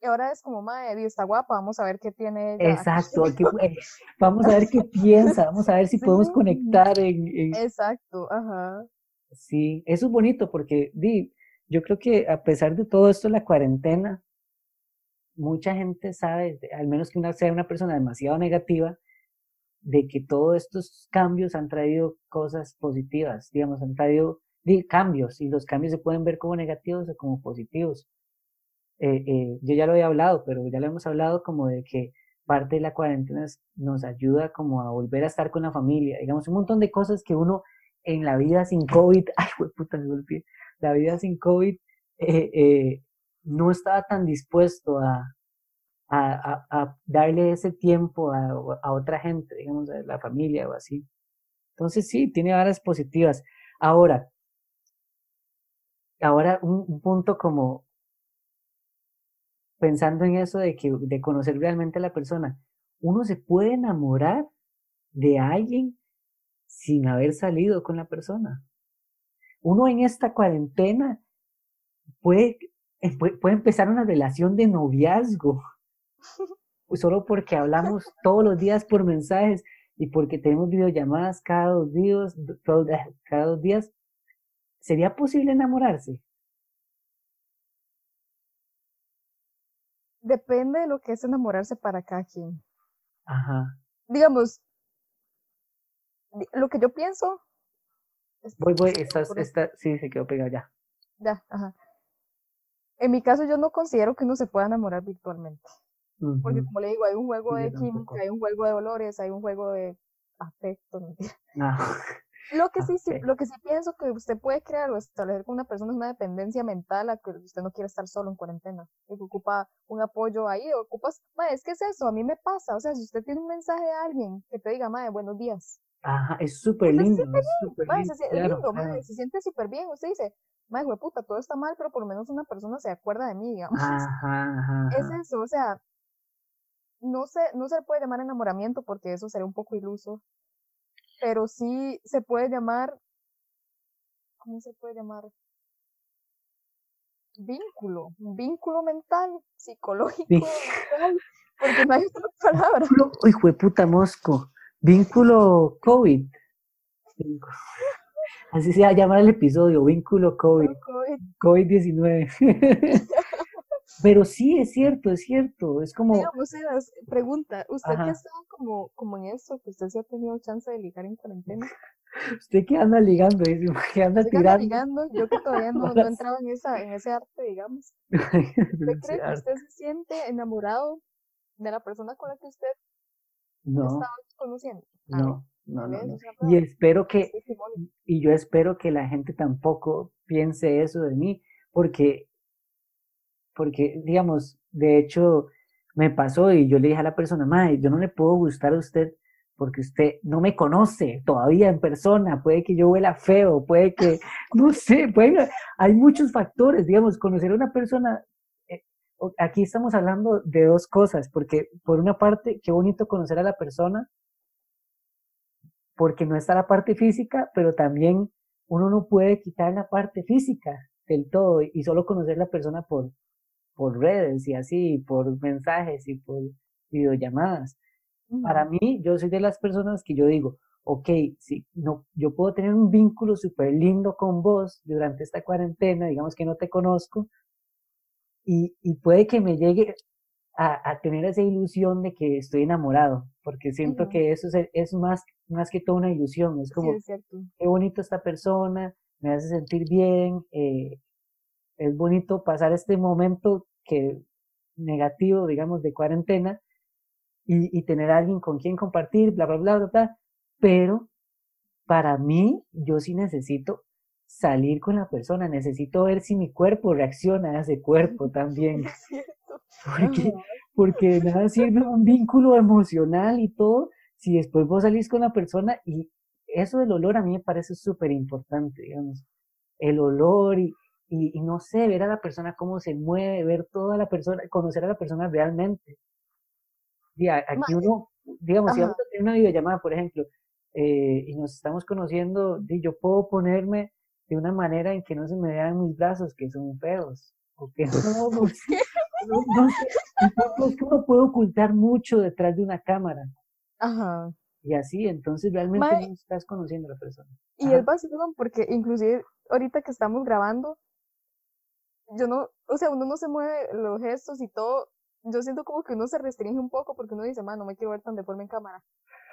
Y ahora es como, madre, está guapa, vamos a ver qué tiene ella. Exacto, aquí, eh, vamos a ver qué piensa, vamos a ver si podemos Sí. conectar en, en- Exacto, ajá. Sí, eso es bonito porque di, yo creo que a pesar de todo esto, la cuarentena, mucha gente sabe, al menos que una sea una persona demasiado negativa, de que todos estos cambios han traído cosas positivas, digamos, han traído cambios y los cambios se pueden ver como negativos o como positivos. Eh, eh, yo ya lo había hablado, pero ya lo hemos hablado como de que parte de la cuarentena nos ayuda como a volver a estar con la familia, digamos, un montón de cosas que uno en la vida sin COVID, ay, puta, me golpeé, la vida sin COVID eh, eh, no estaba tan dispuesto a, a, a- a darle ese tiempo a, otra gente, digamos, a la familia o así. Entonces sí, tiene áreas positivas. Ahora, ahora un, un punto como pensando en eso de que de conocer realmente a la persona, uno se puede enamorar de alguien sin haber salido con la persona. Uno en esta cuarentena puede, eh, puede, empezar una relación de noviazgo solo porque hablamos todos los días por mensajes y porque tenemos videollamadas cada dos días, cada dos días. ¿Sería posible enamorarse? Depende de lo que es enamorarse para cada quien. Ajá. Digamos, di- lo que yo pienso. es- Voy, voy, estás, está, sí, se quedó pegado ya. Ya, ajá. En mi caso, yo no considero que uno se pueda enamorar virtualmente. Porque, como le digo, hay un juego Sí, de química, hay un juego de dolores, hay un juego de afecto. No. Lo que sí, sí, Ok. lo que sí pienso que usted puede crear o establecer con una persona es una dependencia mental a que usted no quiere estar solo en cuarentena, y que ocupa un apoyo ahí, o ocupas, mae, es que es eso, a mí me pasa, o sea, si usted tiene un mensaje de alguien que te diga, mae, buenos días, Ajá, es súper lindo, es mae, lindo, se, claro, lindo, claro. se siente súper bien, usted dice, mae, puta, todo está mal, pero por lo menos una persona se acuerda de mí, digamos. Ajá, ajá, Es eso, o sea, no se, no se puede llamar enamoramiento porque eso sería un poco iluso, pero sí se puede llamar, ¿cómo se puede llamar? Vínculo, un vínculo mental, psicológico, Sí. mental, porque no hay otra palabra. Hijo de puta mosco, vínculo COVID. Así se va a llamar el episodio, vínculo COVID, COVID. COVID-19. Pero sí, es cierto, es cierto, es como, Digamos, pregunta, usted Ajá. que está como, como en eso, que usted sí ha tenido chance de ligar en cuarentena, ¿usted qué anda ligando? ¿Qué anda tirando? ligando, yo que todavía no, no he entrado en esa, en ese arte, digamos, ¿usted cree que No, usted se siente enamorado de la persona con la que usted no, estaba conociendo? No, no, no. Una Y espero que, y yo espero que la gente tampoco piense eso de mí, porque, porque, digamos, de hecho, me pasó y yo le dije a la persona, madre, yo no le puedo gustar a usted porque usted no me conoce todavía en persona, puede que yo huela feo, puede que, no sé, puede, hay muchos factores, digamos, conocer a una persona, eh, aquí estamos hablando de dos cosas, porque por una parte, qué bonito conocer a la persona, porque no está la parte física, pero también uno no puede quitar la parte física del todo y solo conocer la persona por, por redes y así, por mensajes y por videollamadas. Para mí, yo soy de las personas que yo digo, ok, sí, no, yo puedo tener un vínculo súper lindo con vos durante esta cuarentena, digamos que no te conozco, y, y puede que me llegue a, a tener esa ilusión de que estoy enamorado, porque siento que eso es, es más, más que todo una ilusión, es Sí, como, es cierto. qué bonito esta persona, me hace sentir bien, eh, es bonito pasar este momento que negativo, digamos, de cuarentena y, y tener a alguien con quien compartir, bla, bla, bla, bla, bla, pero para mí, yo sí necesito salir con la persona, necesito ver si mi cuerpo reacciona a ese cuerpo también, porque, porque nada sirve un vínculo emocional y todo si después vos salís con la persona y eso del olor a mí me parece súper importante, digamos, el olor y, y, y no sé, ver a la persona cómo se mueve, ver toda la persona, conocer a la persona realmente. Y a- aquí uno, digamos, si Ajá. vamos a tener una videollamada, por ejemplo, eh, y nos estamos conociendo, yo puedo ponerme de una manera en que no se me vean mis brazos, que son feos, o que no, no no, no es que uno puede ocultar mucho detrás de una cámara, Ajá. y así, entonces realmente Mae. no estás conociendo a la persona. Y Ajá. es vacilón porque inclusive ahorita que estamos grabando, yo no, o sea, uno no se mueve los gestos y todo. Yo siento como que uno se restringe un poco porque uno dice, man, no me quiero ver tan deforme en cámara.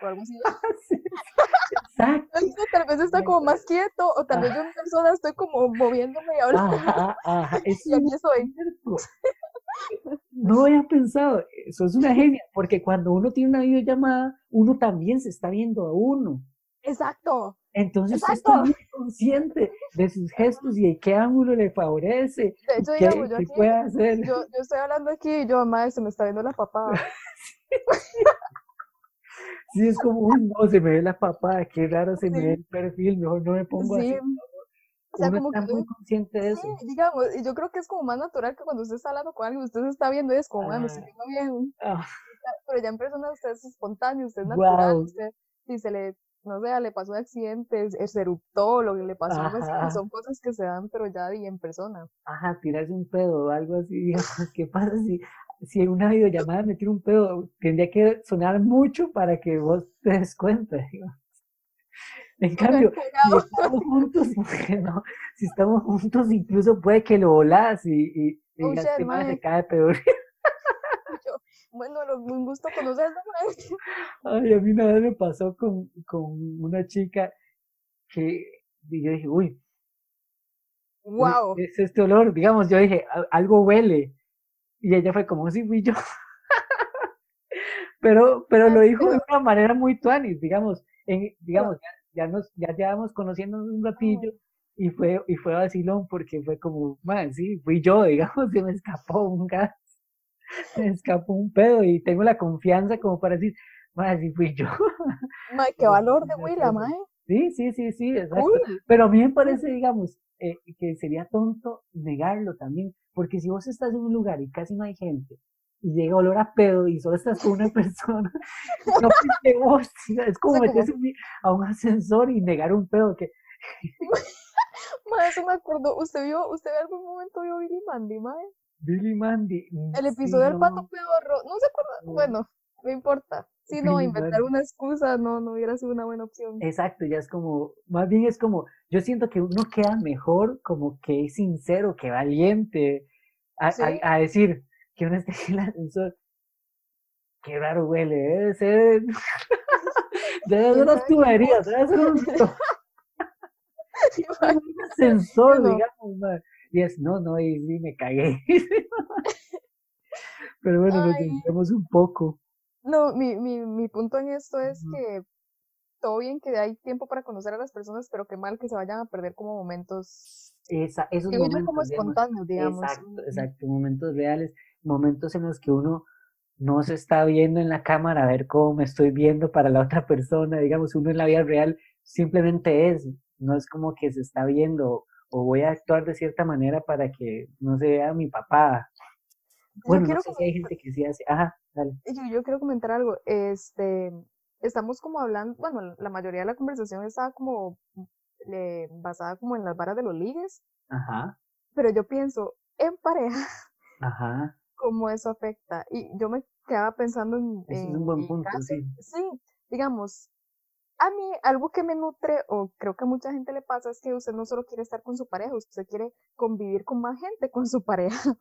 O algo así. Sí, Exacto. Entonces, tal vez está como más quieto o tal vez yo en persona estoy como moviéndome y hablando. Ajá, ajá, eso Y aquí es estoy. No había pensado, eso es una genia, porque cuando uno tiene una videollamada, uno también se está viendo a uno. Exacto. Entonces usted Exacto. está muy consciente de sus gestos y de qué ángulo le favorece, De y hecho, qué, digamos, yo qué aquí, puede hacer. yo, yo estoy hablando aquí y yo, madre, se me está viendo la papada. Sí, es como, uy, no, se me ve la papada, qué raro se me ve el perfil, mejor no me pongo Sí. así. O sea, Uno como está que muy consciente de Sí, eso. digamos, y yo creo que es como más natural que cuando usted está hablando con alguien, usted se está viendo y es como, "Ay, me estoy Ah. viendo bien. Ah, Pero ya en persona usted es espontáneo, usted es natural, Guau. usted, si se le, no sé, le pasó un accidente, es- se eruptó, lo que le pasó, Ajá. son cosas que se dan, pero ya y en persona. ajá, tirarse un pedo o algo así, digamos, ¿qué pasa si, si en una videollamada me tiro un pedo? Tendría que sonar mucho para que vos te des cuenta, digamos. En cambio, si estamos juntos, no, si estamos juntos incluso puede que lo volás y, y, y Oh, digas, shit, "Este mae mae". se cae peor. Bueno, lo- un gusto conocerlo. Ay, a mí una vez me pasó con, con una chica que yo dije, uy, Wow. es este olor, digamos, yo dije, "Al- algo huele. Y ella fue como, sí, fui yo. Pero, pero lo dijo de una manera muy tuanis, digamos, en, digamos, ya, ya nos, ya llevamos conociéndonos un ratillo y fue, y fue vacilón porque fue como, man, sí, fui yo, digamos, se me escapó un gas, se me escapó un pedo y tengo la confianza como para decir, man, sí fui yo. Mae, qué valor de Willa, mae. Sí, sí, sí, sí, exacto. Pero a mí me parece, digamos, eh, que sería tonto negarlo también, porque si vos estás en un lugar y casi no hay gente, y llega olor a pedo y solo estás con una persona, no fuiste vos, es como sea, meterse a un ascensor y negar un pedo que, Mae, eso me acuerdo. ¿Usted vio, usted en algún momento vio Billy Mandy, mae? Billy Mandy. mm, El sí, episodio del no, pato pedorro. ¿No se acuerda? No. Bueno, no importa. Si no, Billy inventar una excusa no, no hubiera sido una buena opción. Exacto, ya es como, más bien es como, yo siento que uno queda mejor como que es sincero, que valiente, a, Sí. a- a decir que uno esté en el ascensor. Qué raro huele, debe ser. Debe ser ¿Quién unas tuberías, debe ser un, un ascensor, No. digamos. Es, no, no, y me cagué. Pero bueno, nos un poco. No, mi, mi, mi punto en esto es que todo bien que hay tiempo para conocer a las personas, pero qué mal que se vayan a perder como momentos, Esa, esos como momentos, digamos, espontáneos, digamos. Exacto, exacto, momentos reales, momentos en los que uno no se está viendo en la cámara a ver cómo me estoy viendo para la otra persona, digamos, uno en la vida real simplemente es, no es como que se está viendo o voy a actuar de cierta manera para que no se vea mi papá. Bueno, no sé si hay gente que sí hace, ajá, dale. Yo, yo quiero comentar algo. Este, estamos como hablando, bueno, la mayoría de la conversación estaba como eh, basada como en las varas de los ligues, Ajá, pero yo pienso en pareja ajá, cómo eso afecta. Y yo me quedaba pensando en, ese es en un buen punto, caso. sí. Sí, digamos, a mí algo que me nutre, o creo que a mucha gente le pasa, es que usted no solo quiere estar con su pareja, usted quiere convivir con más gente con su pareja.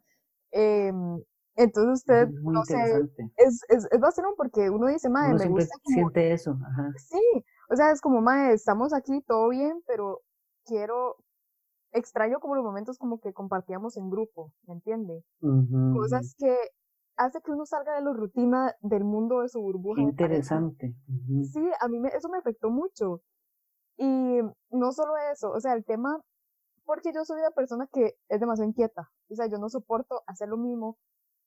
Em, Entonces usted, Es muy no sé, es, es, es vacilón porque uno dice, madre, Uno me gusta como, siente eso. Ajá. sí, o sea, es como, madre, estamos aquí, todo bien, pero quiero, extraño como los momentos como que compartíamos en grupo, ¿me entiende? Cosas que hace que uno salga de la rutina del mundo de su burbuja. Interesante. Sí, a mí me, eso me afectó mucho. Y no solo eso, o sea, el tema, porque yo soy una persona que es demasiado inquieta. O sea, yo no soporto hacer lo mismo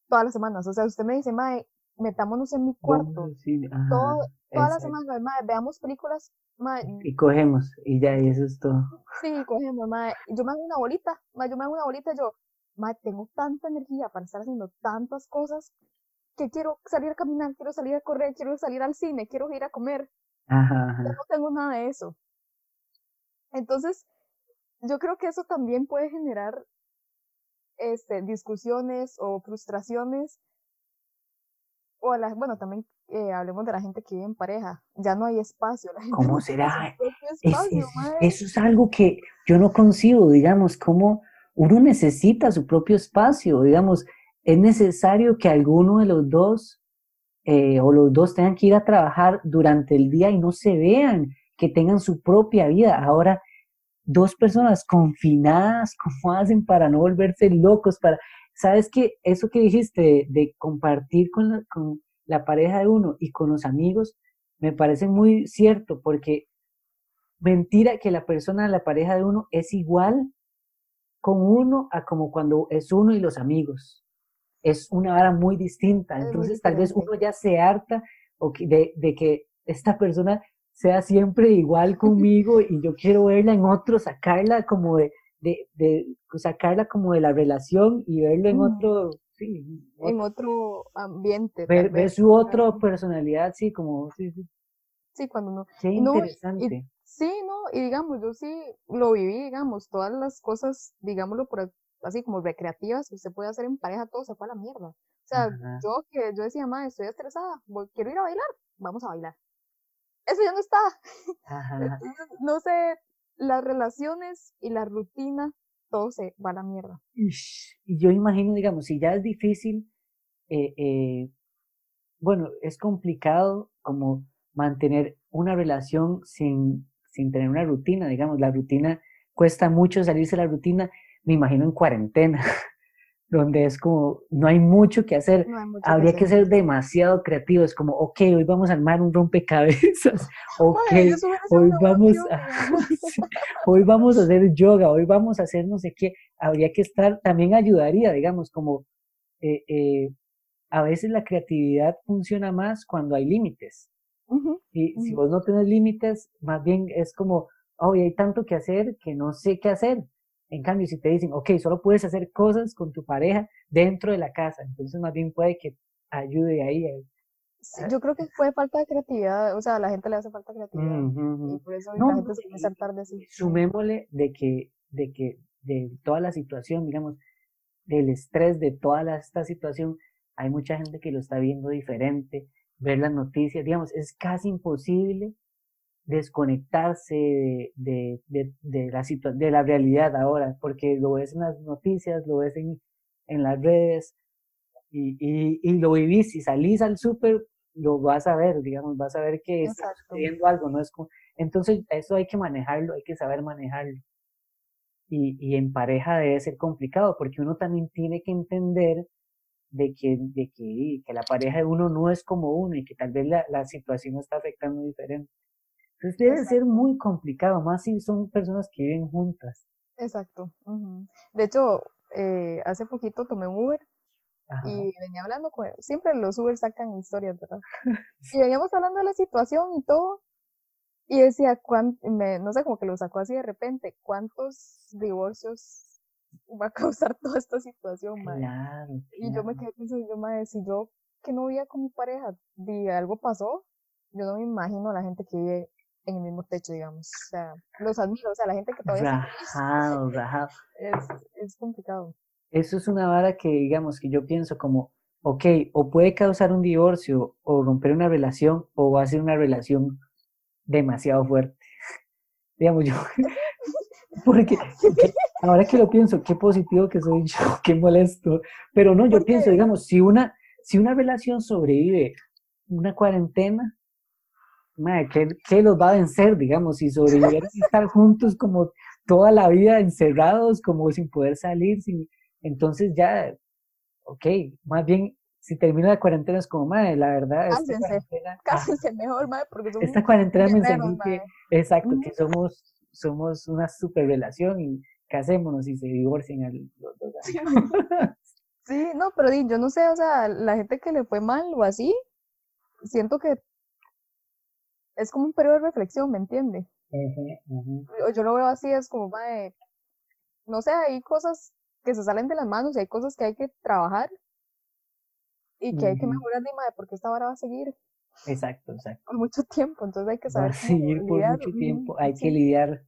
todas las semanas. O sea, usted me dice, mae, metámonos en mi cuarto. Vamos, sí, ajá, Todo, todas las semanas, mae, veamos películas, mae, Y cogemos, y ya, y eso es todo. sí, cogemos, mae, yo me hago una bolita, mae, yo me hago una bolita, yo, mae, tengo tanta energía para estar haciendo tantas cosas que quiero salir a caminar, quiero salir a correr, quiero salir al cine, quiero ir a comer. Ajá, Yo ajá. no tengo nada de eso. Entonces, yo creo que eso también puede generar este, discusiones o frustraciones. O la, bueno, también eh, hablemos de la gente que vive en pareja. Ya no hay espacio. La gente ¿Cómo no será? Es- espacio, es- mae. eso es algo que yo no concibo, digamos, como uno necesita su propio espacio, digamos, es necesario que alguno de los dos eh, o los dos tengan que ir a trabajar durante el día y no se vean, que tengan su propia vida. Ahora, dos personas confinadas, ¿cómo hacen para no volverse locos? Para, ¿sabes qué? Eso que dijiste de, de compartir con la, con la pareja de uno y con los amigos, me parece muy cierto, porque mentira que la persona, la pareja de uno es igual con uno a como cuando es uno y los amigos. Es una vara muy distinta. Entonces, tal vez uno ya se harta de, de que esta persona sea siempre igual conmigo y yo quiero verla en otro, sacarla como de, de, de sacarla como de la relación y verlo en Mm. otro, sí, En otro ambiente. ver, ver su otra personalidad, sí, como, sí, sí, Sí, cuando uno. qué y- interesante. Sí, no, y digamos, yo sí lo viví, digamos, todas las cosas, digámoslo por así como recreativas que usted puede hacer en pareja, todo se fue a la mierda. O sea, Ajá. yo que yo decía, madre, estoy estresada, voy- quiero ir a bailar, vamos a bailar. Eso ya no está. Entonces, no sé, las relaciones y la rutina, todo se va a la mierda. Y yo imagino, digamos, si ya es difícil, eh, eh, bueno, es complicado como mantener una relación sin, sin tener una rutina, digamos, la rutina cuesta mucho salirse de la rutina, me imagino en cuarentena, donde es como, no hay mucho que hacer, No hay mucho habría que hacer. ser demasiado creativos, como, ok, hoy vamos a armar un rompecabezas, ok, Madre, eso hubiera sido hoy vamos a, hoy vamos a hacer yoga, hoy vamos a hacer no sé qué, habría que estar, también ayudaría, digamos, como eh, eh, a veces la creatividad funciona más cuando hay límites. Ujú, Y si Ujú. vos no tenés límites, más bien es como, oh, hay tanto que hacer que no sé qué hacer. En cambio, si te dicen, ok, solo puedes hacer cosas con tu pareja dentro de la casa, entonces más bien puede que ayude ahí. Sí, yo creo que fue falta de creatividad, o sea, a la gente le hace falta creatividad. Ujú, Y ujú. por eso No, la gente se comienza a hartar de sí. sumémosle de que, de que, de toda la situación, digamos, del estrés de toda la- esta situación, hay mucha gente que lo está viendo diferente, ver las noticias, digamos, es casi imposible desconectarse de, de, de, de la de la realidad ahora, porque lo ves en las noticias, lo ves en, en las redes y, y, y lo vivís, si salís al súper, lo vas a ver, digamos, vas a ver que está sucediendo algo, no es como, entonces eso hay que manejarlo, hay que saber manejarlo. Y, y en pareja debe ser complicado, porque uno también tiene que entender de que, de que, que la pareja de uno no es como uno y que tal vez la, la situación está afectando diferente. Entonces debe ser muy complicado, más si son personas que viven juntas. Exacto. ujú. De hecho, eh, hace poquito tomé un Uber Ajá. y venía hablando con siempre los Uber sacan historias, ¿verdad? Y veníamos hablando de la situación y todo. Y decía, cuán- me, no sé, como que lo sacó así de repente, ¿cuántos divorcios va a causar toda esta situación? Claro, Y yo me quedé pensando, yo, mae, si yo que no vivía con mi pareja, y algo pasó, yo no me imagino a la gente que vive en el mismo techo, digamos. O sea, los admiro, o sea, la gente que todavía Rajado, rajado. es, es complicado. Eso es una vara que, digamos, que yo pienso como, ok, o puede causar un divorcio o romper una relación, o va a ser una relación demasiado fuerte. Digamos, yo, porque, porque Ahora que lo pienso, qué positivo que soy yo, qué molesto. Pero no, yo pienso, digamos, si una, si una relación sobrevive una cuarentena, madre, ¿qué, ¿qué, los va a vencer, digamos, si sobrevivieran a estar juntos como toda la vida encerrados, como sin poder salir, sin, entonces ya, ok, más bien si termina la cuarentena es como, madre, la verdad, esta cuarentena, cásense mejor, madre, porque somos esta cuarentena me enseñó que, exacto, que somos, somos una super relación y casémonos y se divorcien los dos Sí, no, pero yo no sé, o sea, la gente que le fue mal o así, siento que es como un periodo de reflexión, ¿me entiende? Yo lo veo así, es como, madre, no sé, hay cosas que se salen de las manos y hay cosas que hay que trabajar y que hay que mejorar, de porque esta vara va a seguir. Exacto, exacto. Por mucho tiempo, entonces hay que saber. Va a seguir por mucho tiempo, hay que lidiar.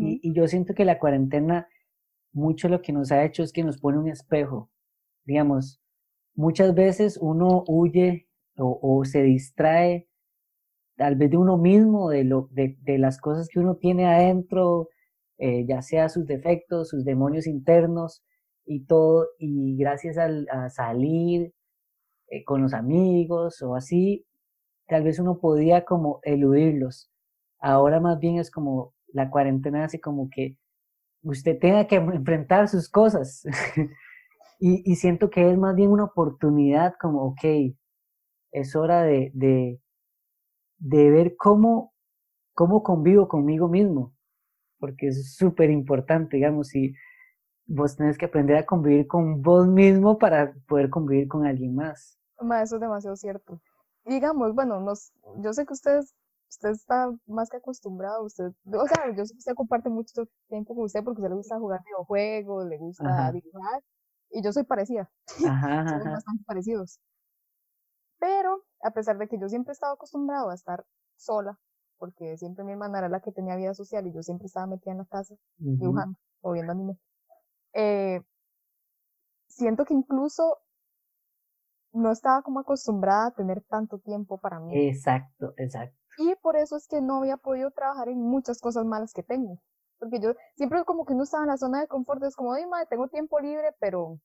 Y, yo siento que la cuarentena, mucho lo que nos ha hecho es que nos pone un espejo. Digamos, muchas veces uno huye o, se distrae tal vez de uno mismo, de, lo, de, de las cosas que uno tiene adentro, eh, ya sea sus defectos, sus demonios internos y todo, y gracias al, a salir, eh, con los amigos o así, tal vez uno podía como eludirlos. Ahora más bien es como la cuarentena hace como que usted tenga que enfrentar sus cosas. y, siento que es más bien una oportunidad como, ok, es hora de, de, ver cómo, cómo convivo conmigo mismo, porque es súper importante, digamos, si vos tenés que aprender a convivir con vos mismo para poder convivir con alguien más eso es demasiado cierto. digamos, bueno, nos, yo sé que ustedes, usted está más que acostumbrado, usted, o sea, yo sé que usted comparte mucho tiempo con usted porque usted le gusta jugar videojuegos, le gusta dibujar, y yo soy parecida. Ajá, Somos bastante parecidos. Pero, a pesar de que yo siempre he estado acostumbrado a estar sola, porque siempre mi hermana era la que tenía vida social y yo siempre estaba metida en la casa dibujando o viendo anime. Eh, siento que incluso no estaba como acostumbrada a tener tanto tiempo para mí. Exacto, exacto. Y por eso es que no había podido trabajar en muchas cosas malas que tengo. Porque yo siempre como que no estaba en la zona de confort, es como, madre, tengo tiempo libre, pero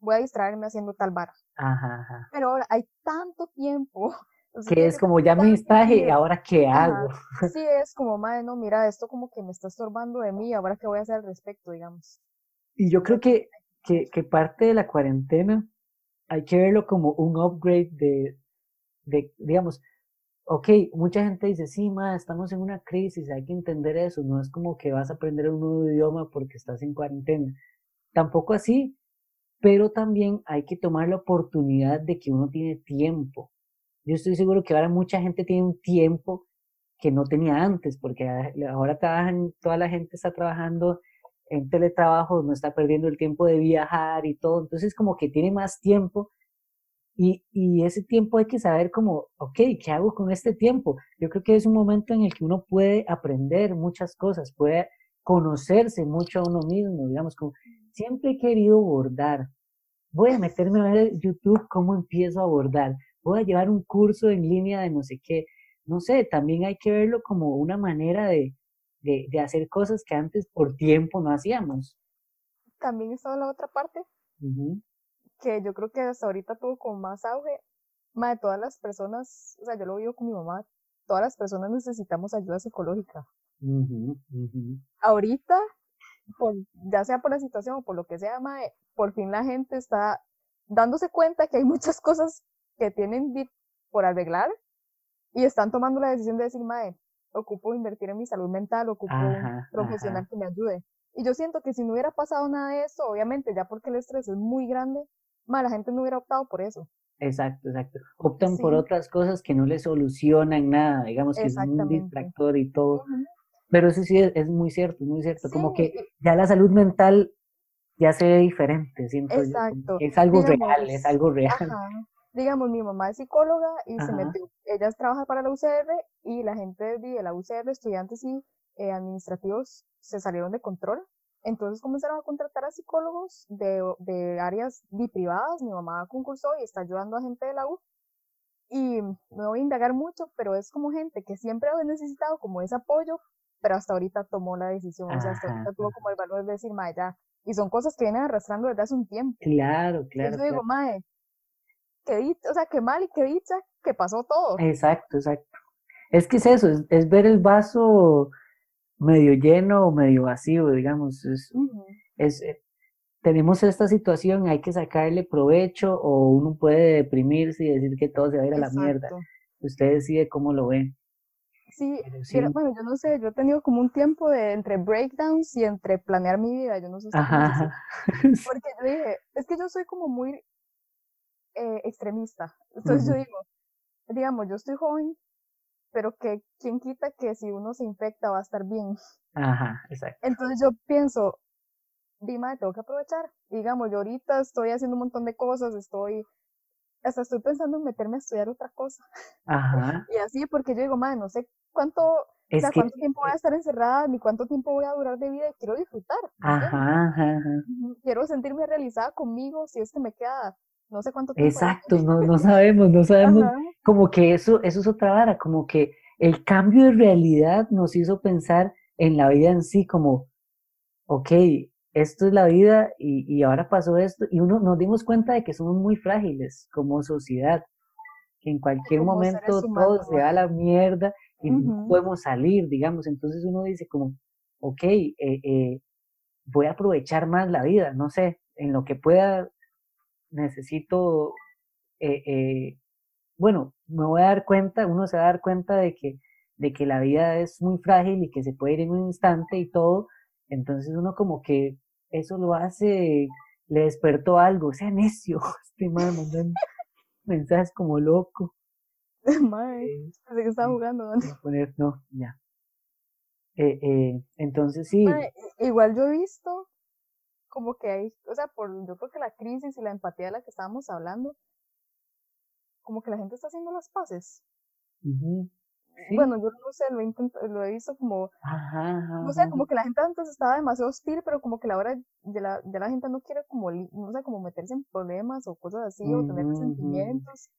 voy a distraerme haciendo tal vara. Ajá, ajá. Pero ahora hay tanto tiempo. que es como ya me distraje, ¿ahora qué hago? Sí, es como, madre, no, mira, esto como que me está estorbando de mí, ¿ahora qué voy a hacer al respecto, digamos? Y yo creo que, que, que parte de la cuarentena hay que verlo como un upgrade de, de digamos, ok, mucha gente dice, sí, ma, estamos en una crisis, hay que entender eso, no es como que vas a aprender un nuevo idioma porque estás en cuarentena, tampoco así, pero también hay que tomar la oportunidad de que uno tiene tiempo. Yo estoy seguro que ahora mucha gente tiene un tiempo que no tenía antes, porque ahora trabajan, toda la gente está trabajando en teletrabajo, no está perdiendo el tiempo de viajar y todo, entonces como que tiene más tiempo y, y ese tiempo hay que saber como, ok, ¿qué hago con este tiempo? Yo creo que es un momento en el que uno puede aprender muchas cosas, puede conocerse mucho a uno mismo, digamos, como siempre he querido bordar, voy a meterme a ver YouTube cómo empiezo a bordar, voy a llevar un curso en línea de no sé qué, no sé, también hay que verlo como una manera de, de, de hacer cosas que antes por tiempo no hacíamos. También está la otra parte, que yo creo que hasta ahorita tuvo con más auge, más de todas las personas, o sea, yo lo vivo con mi mamá, todas las personas necesitamos ayuda psicológica. Ahorita, por, ya sea por la situación o por lo que sea, mae, por fin la gente está dándose cuenta que hay muchas cosas que tienen por arreglar y están tomando la decisión de decir, mae, ocupo invertir en mi salud mental, ocupo un profesional que me ayude. Y yo siento que si no hubiera pasado nada de eso, obviamente ya porque el estrés es muy grande, más la gente no hubiera optado por eso. Exacto, exacto. Optan por otras cosas que no le solucionan nada, digamos que es un distractor y todo. Pero eso sí es, muy cierto, muy cierto. Como que ya la salud mental ya se ve diferente, siento Exacto. Es algo real, es algo real digamos, mi mamá es psicóloga y se metió, ella trabaja para la UCR y la gente de la UCR, estudiantes y eh, administrativos, se salieron de control. Entonces comenzaron a contratar a psicólogos de, de áreas privadas. Mi mamá concursó y está ayudando a gente de la U. Y no voy a indagar mucho, pero es como gente que siempre ha necesitado como ese apoyo pero hasta ahorita tomó la decisión, o sea, hasta ahorita tuvo como el valor de decir, mae, ya, y son cosas que vienen arrastrando desde hace un tiempo. Claro, claro. Entonces yo digo, mae, que o sea, qué mal y qué dicha que pasó todo. Exacto, exacto. Es que es eso, es, ver el vaso medio lleno o medio vacío, digamos. Es, es, eh, tenemos esta situación, hay que sacarle provecho o uno puede deprimirse y decir que todo se va a ir a la mierda. Usted decide cómo lo ven. Sí, Pero, bueno, yo no sé, yo he tenido como un tiempo de entre breakdowns y entre planear mi vida, yo no sé. Si Ajá. Porque yo dije, es que yo soy como muy eh, extremista. Entonces yo digo, digamos, yo estoy joven, pero que quién quita que si uno se infecta va a estar bien. Ajá, exacto. Entonces yo pienso, Dima, tengo que aprovechar. Digamos, yo ahorita estoy haciendo un montón de cosas, estoy, hasta estoy pensando en meterme a estudiar otra cosa. Ajá. Y así, porque yo digo, madre, no sé cuánto, o sea, cuánto tiempo voy a estar encerrada, ni cuánto tiempo voy a durar de vida y quiero disfrutar. Ajá, ajá, Quiero sentirme realizada conmigo si es que me queda no sé cuánto tiempo. Exacto, no, no sabemos, no sabemos. Como que eso, eso es otra vara, como que el cambio de realidad nos hizo pensar en la vida en sí, como, ok, esto es la vida y, y ahora pasó esto, y uno nos dimos cuenta de que somos muy frágiles como sociedad, que en cualquier momento todo se va a la mierda y no podemos salir, digamos, entonces uno dice como, ok, eh, eh, voy a aprovechar más la vida, no sé, en lo que pueda necesito, eh, eh, bueno, me voy a dar cuenta, uno se va a dar cuenta de que, de que la vida es muy frágil y que se puede ir en un instante y todo, entonces uno como que eso lo hace, le despertó algo, sea necio, este man mandando mensajes como loco. Mae, eh, que estaba jugando. Poner, no, ya. Eh, eh, entonces sí. igual yo he visto como que hay, o sea, por, yo creo que la crisis y la empatía de la que estábamos hablando, como que la gente está haciendo las paces. Bueno, yo no sé, lo he, lo he visto como, no sé, como que la gente antes estaba demasiado hostil, pero como que la hora de la, de la gente no quiere como, no sé, como meterse en problemas o cosas así, o tener sentimientos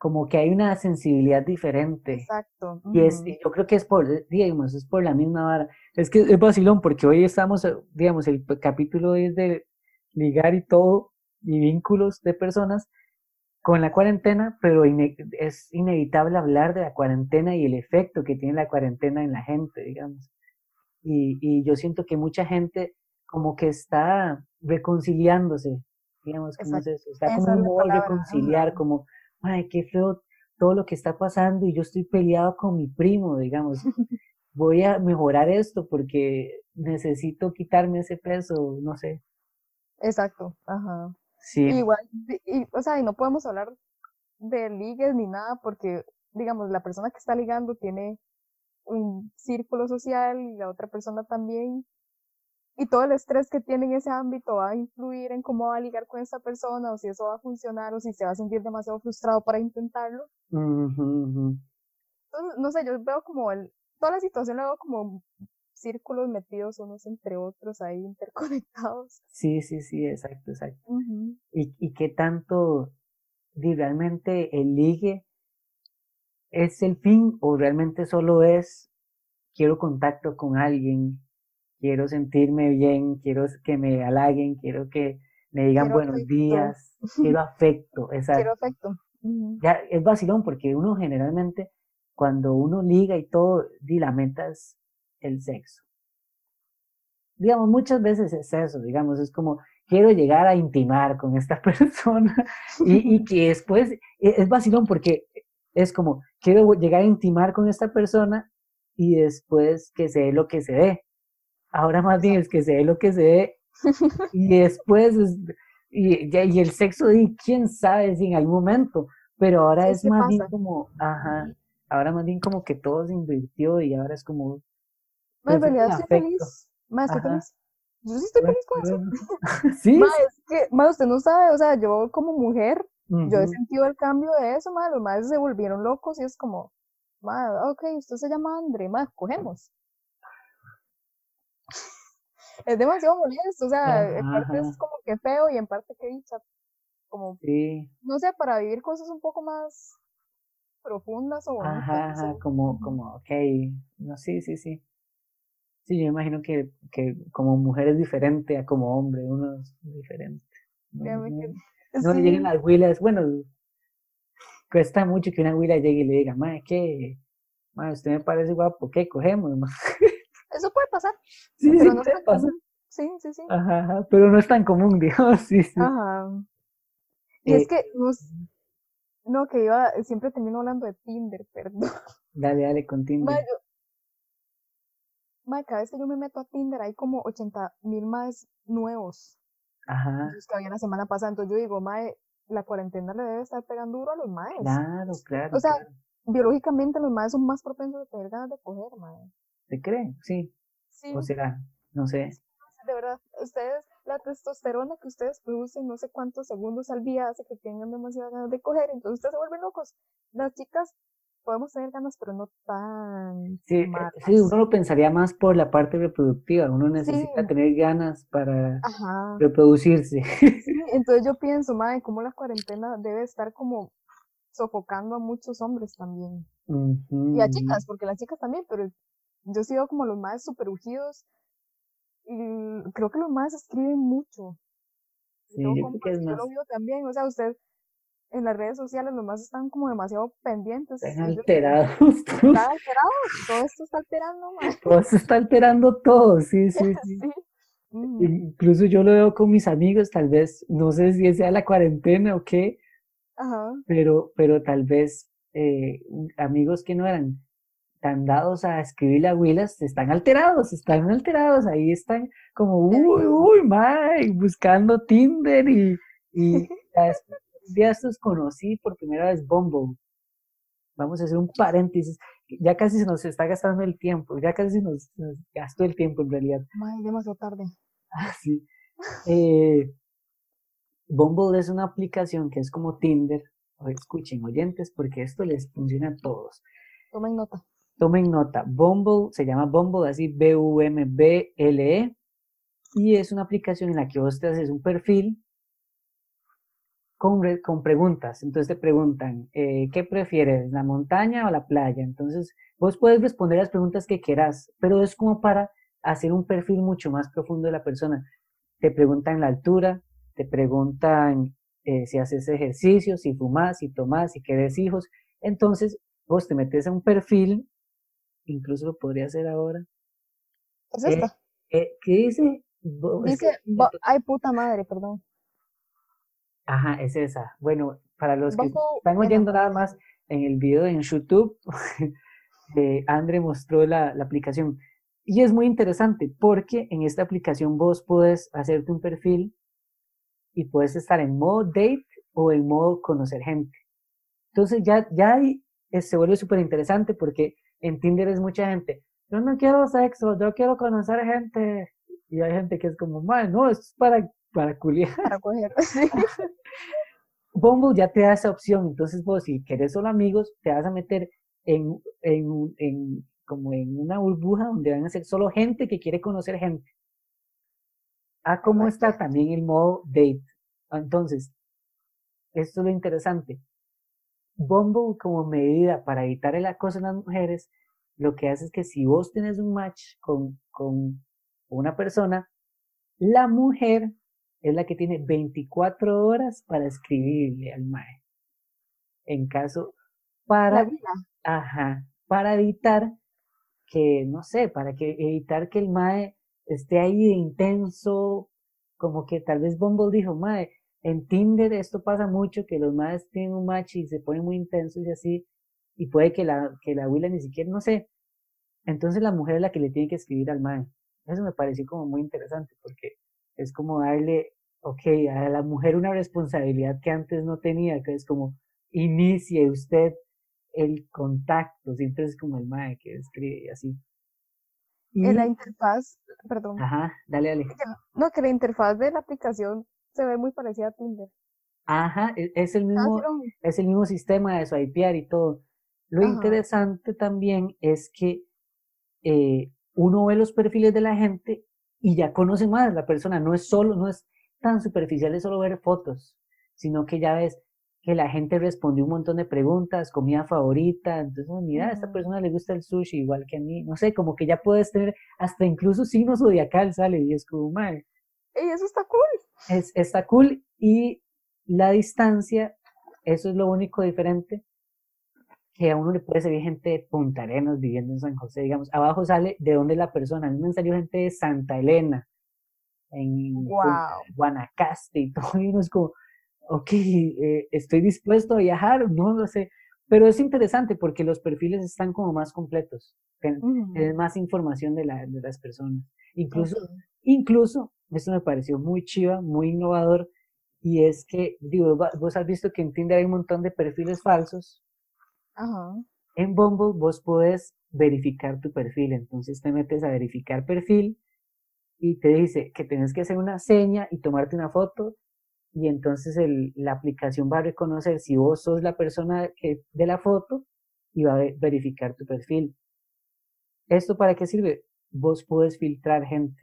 como que hay una sensibilidad diferente. Exacto. Y es, yo creo que es por, digamos, es por la misma vara. Es que es vacilón, porque hoy estamos, digamos, el capítulo es de ligar y todo, y vínculos de personas con la cuarentena, pero es inevitable hablar de la cuarentena y el efecto que tiene la cuarentena en la gente, digamos. Y, y yo siento que mucha gente como que está reconciliándose, digamos, como es eso, está como un reconciliar, como ay, qué feo todo lo que está pasando y yo estoy peleado con mi primo, digamos. Voy a mejorar esto porque necesito quitarme ese peso, no sé. Exacto, ajá. Sí. Igual, y, o sea, y no podemos hablar de ligues ni nada porque, digamos, la persona que está ligando tiene un círculo social y la otra persona también y todo el estrés que tiene en ese ámbito va a influir en cómo va a ligar con esa persona o si eso va a funcionar o si se va a sentir demasiado frustrado para intentarlo. Entonces, no sé, yo veo como el, toda la situación la veo como círculos metidos unos entre otros ahí interconectados. Sí, sí, sí, exacto, exacto. ¿Y, ¿Y qué tanto realmente el ligue es el fin o realmente solo es quiero contacto con alguien quiero sentirme bien, quiero que me halaguen, quiero que me digan buenos días, quiero afecto, exacto. Quiero afecto. Ya es vacilón porque uno generalmente cuando uno liga y todo, di la meta es el sexo. Digamos, muchas veces es eso, digamos, es como quiero llegar a intimar con esta persona y, y que después e, es vacilón porque es como quiero llegar a intimar con esta persona y después que se dé lo que se dé. Ahora más bien es que se ve lo que se ve y después, y, y, el sexo, y quién sabe si en algún momento, pero ahora es más bien como, ajá, ahora más bien como que todo se invirtió y ahora es como... En realidad estoy feliz, más feliz. Yo sí estoy feliz con eso. sí. Es que, usted no sabe, o sea, yo como mujer, yo he sentido el cambio de eso, más los más se volvieron locos y es como, más, ok, usted se llama André, más, cogemos es demasiado molesto, o sea, en parte es como que feo y en parte que dicha, como, no sé, para vivir cosas un poco más profundas o bonitas. Ajá, como, como, ok, no, sí, sí, sí. Sí, yo imagino que, que como mujer es diferente a como hombre, uno es diferente. No, que- no le sí, lleguen las huilas, bueno, cuesta mucho que una huila llegue y le diga, mae, ¿qué? Mae, usted me parece guapo, ¿qué cogemos? ma?" Eso puede pasar. Sí, sí, pero no puede pasar. Sí, sí, sí. Ajá, ajá, pero no es tan común, digamos, sí, sí. Ajá. Y Eh, es que nos, no, que iba, siempre termino hablando de Tinder, perdón. Dale, dale, con Tinder. Yo- mae, cada vez que yo me meto a Tinder hay como 80 mil más nuevos Ajá, los que había la semana pasada. Entonces yo digo, mae, la cuarentena le debe estar pegando duro a los maes. claro, claro. O sea, claro. biológicamente los maes son más propensos a tener ganas de coger, mae. ¿Se cree? Sí, Sí, o será, no sé. de verdad. Ustedes, la testosterona que ustedes producen no sé cuántos segundos al día hace que tengan demasiadas ganas de coger. Entonces ustedes se vuelven locos. Las chicas podemos tener ganas, pero no tan Sí, eh, sí, uno lo pensaría más por la parte reproductiva, uno necesita Sí. tener ganas para Ajá. reproducirse. Sí, entonces yo pienso, madre, cómo la cuarentena debe estar como sofocando a muchos hombres también. Y a chicas, porque las chicas también, pero yo he sido como los más super ungidos y creo que los más escriben mucho. Sí, yo creo compas que es yo más, lo veo también, o sea, usted en las redes sociales los más están como demasiado pendientes. están alterados. Está alterado, todo esto está alterando, madre. Todo se está alterando todo, sí, sí, sí. Sí. Ujú. Incluso yo lo veo con mis amigos, tal vez, no sé si sea la cuarentena o qué, Ajá. pero, pero tal vez eh, amigos que no eran tan dados a escribir a huilas, están alterados, están alterados, ahí están como, uy, uy, mae, buscando Tinder y, y ya después de estos conocí por primera vez Bumble. Vamos a hacer un paréntesis, ya casi se nos está gastando el tiempo, ya casi se nos, nos gastó el tiempo en realidad. Madre, demasiado tarde. Ah, sí. Eh, Bumble es una aplicación que es como Tinder. O escuchen, oyentes, porque esto les funciona a todos. Tomen nota. Tomen nota. Bumble se llama Bumble, así B-U-M-B-L-E. Y es una aplicación en la que vos te haces un perfil con, con preguntas. Entonces te preguntan, eh, ¿qué prefieres, la montaña o la playa? Entonces vos puedes responder las preguntas que quieras, pero es como para hacer un perfil mucho más profundo de la persona. Te preguntan la altura, te preguntan eh, si haces ejercicio, si fumas, si tomas, si quieres hijos. Entonces vos te metes a un perfil, incluso lo podría hacer ahora. Es Eh, esta. eh, ¿Qué dice? Dice, ay puta madre, perdón. Ajá, es esa. Bueno, para los que están en oyendo nada más en el video en YouTube, eh, Andre mostró la, la aplicación. Y es muy interesante porque en esta aplicación vos puedes hacerte un perfil y puedes estar en modo date o en modo conocer gente. Entonces ya, ya ahí eh, se vuelve súper interesante porque en Tinder es mucha gente. Yo no quiero sexo, yo quiero conocer gente. Y hay gente que es como, "Man, no, esto es para, para culiar. Para coger. Sí. Bumble ya te da esa opción, entonces vos si querés solo amigos, te vas a meter en, en, en- como en una burbuja donde van a ser solo gente que quiere conocer gente. Ah, cómo está también el modo date. Entonces, esto es lo interesante. Bumble como medida para evitar el acoso en las mujeres, lo que hace es que si vos tenés un match con, con una persona, la mujer es la que tiene 24 horas para escribirle al mae. En caso, para, ajá, para evitar que, no sé, para que evitar que el mae esté ahí de intenso, como que tal vez Bumble dijo, mae, en Tinder esto pasa mucho, que los maes tienen un match y se ponen muy intensos y así, y puede que la, que la abuela ni siquiera, no sé. Entonces la mujer es la que le tiene que escribir al mae. Eso me pareció como muy interesante, porque es como darle, ok, a la mujer una responsabilidad que antes no tenía, que es como, inicie usted el contacto, siempre es como el mae que escribe y así. Y, En la interfaz, perdón. ajá, dale, dale. No, que la interfaz de la aplicación se ve muy parecida a Tinder. Ajá, e- es el Ah, mismo, sí, es el mismo sistema de swipear y todo. Lo Ajá. interesante también es que eh, uno ve los perfiles de la gente y ya conoce más la persona. No es solo, no es tan superficial de solo ver fotos, sino que ya ves que la gente respondió un montón de preguntas, comida favorita, entonces, oh, mira, a esta persona le gusta el sushi igual que a mí, no sé, como que ya puedes tener hasta incluso signo zodiacal sale y es como, mae, ¡Ey, eso está cool! es, está cool y la distancia, eso es lo único diferente que a uno le puede salir gente de Punta Arenas viviendo en San José, digamos, abajo sale de dónde la persona, a mí me salió gente de Santa Elena, en Wow. Guanacaste y todo, y uno es como, ok, eh, estoy dispuesto a viajar, no lo sé, pero es interesante porque los perfiles están como más completos, ten- Ujú. tienes más información de, la, de las personas, incluso Ok. Incluso, esto me pareció muy chiva, muy innovador, y es que, digo, vos has visto que en Tinder hay un montón de perfiles falsos. Ajá. En Bumble vos podés verificar tu perfil, entonces te metes a verificar perfil y te dice que tienes que hacer una seña y tomarte una foto y entonces el- la aplicación va a reconocer si vos sos la persona que, de la foto y va a ve- verificar tu perfil. ¿Esto para qué sirve? Vos puedes filtrar gente.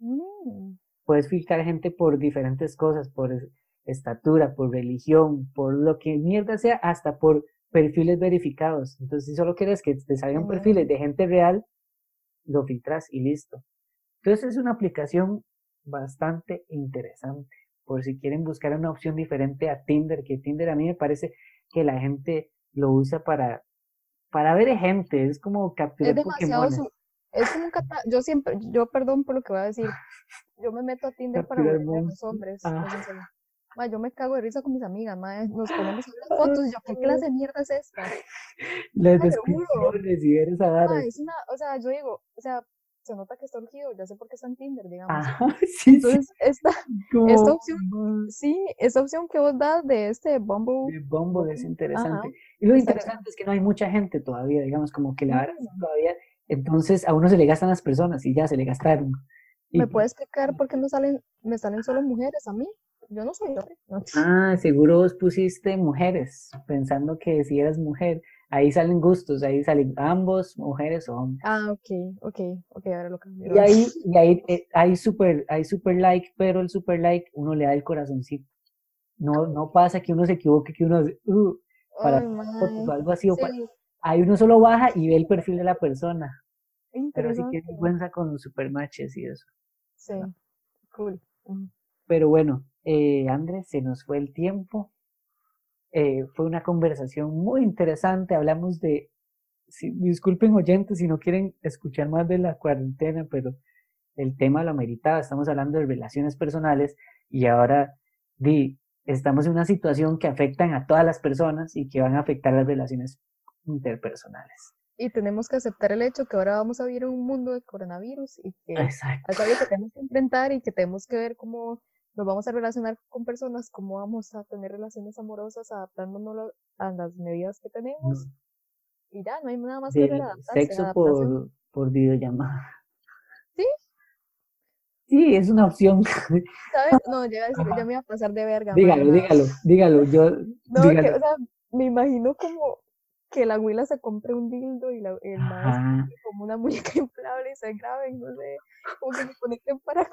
Mm. puedes filtrar gente por diferentes cosas, por es- estatura, por religión, por lo que mierda sea, hasta por perfiles verificados. Entonces, si solo quieres que te salgan Mm. perfiles de gente real, lo filtras y listo. Entonces, es una aplicación bastante interesante. Por si quieren buscar una opción diferente a Tinder, que Tinder a mí me parece que la gente lo usa para, para ver gente, es como Es capturar demasiado Pokémones. Es como un cata- yo siempre, yo perdón por lo que voy a decir, yo me meto a Tinder para burlarme de los hombres, Ah. Ma, yo me cago de risa con mis amigas, ma, nos ponemos a ver las fotos y yo, ¿qué clase de mierda es esta? Juro. descripciones y ver esa vara. Ma, es una, o sea, yo digo, o sea, se nota que está urgido, ya sé por qué está en Tinder, digamos. Ajá, sí, sí. Entonces, esta, como esta opción- sí, esa opción que vos das de este Bumble, de Bumble es Ajá, interesante. Y lo interesante es que no hay mucha gente todavía, digamos, como que la está todavía. Entonces a uno se le gastan las personas y ya se le gastaron. ¿me puedes explicar por qué no salen, me salen solo mujeres a mí? Yo no soy hombre. no. Ah, seguro vos pusiste mujeres, pensando que si eras mujer, ahí salen gustos, ahí salen ambos, mujeres o hombres. Ah, ok, ok, ok, ahora lo cambio. Y ahí, y ahí eh, hay super, hay super like, pero el super like uno le da el corazoncito. No, no pasa que uno se equivoque, que uno "Uh", para Ay, o algo así, o para- ahí uno solo baja y ve el perfil de la persona. Pero sí que vergüenza con los supermatches y eso. Sí, cool. Ujú. Pero bueno, eh, Andrés, se nos fue el tiempo. Eh, fue una conversación muy interesante. Hablamos de, si- disculpen oyentes si no quieren escuchar más de la cuarentena, pero el tema lo meritaba. Estamos hablando de relaciones personales y ahora di, estamos en una situación que afectan a todas las personas y que van a afectar las relaciones interpersonales. Y tenemos que aceptar el hecho que ahora vamos a vivir en un mundo de coronavirus y que Exacto. es algo que tenemos que enfrentar y que tenemos que ver cómo nos vamos a relacionar con personas, cómo vamos a tener relaciones amorosas adaptándonos a las medidas que tenemos. Y ya, no hay nada más que adaptarse, sexo adaptación. por, por videollamada. ¿Sí? Sí, es una opción. ¿Sabes? No, ya me iba a pasar de verga. dígalo, dígalo, dígalo. Yo, No, que, o sea, me imagino como que la abuela se compre un dildo y la, el maestro como una muñeca inflable y se graben, no sé, como que se conecten para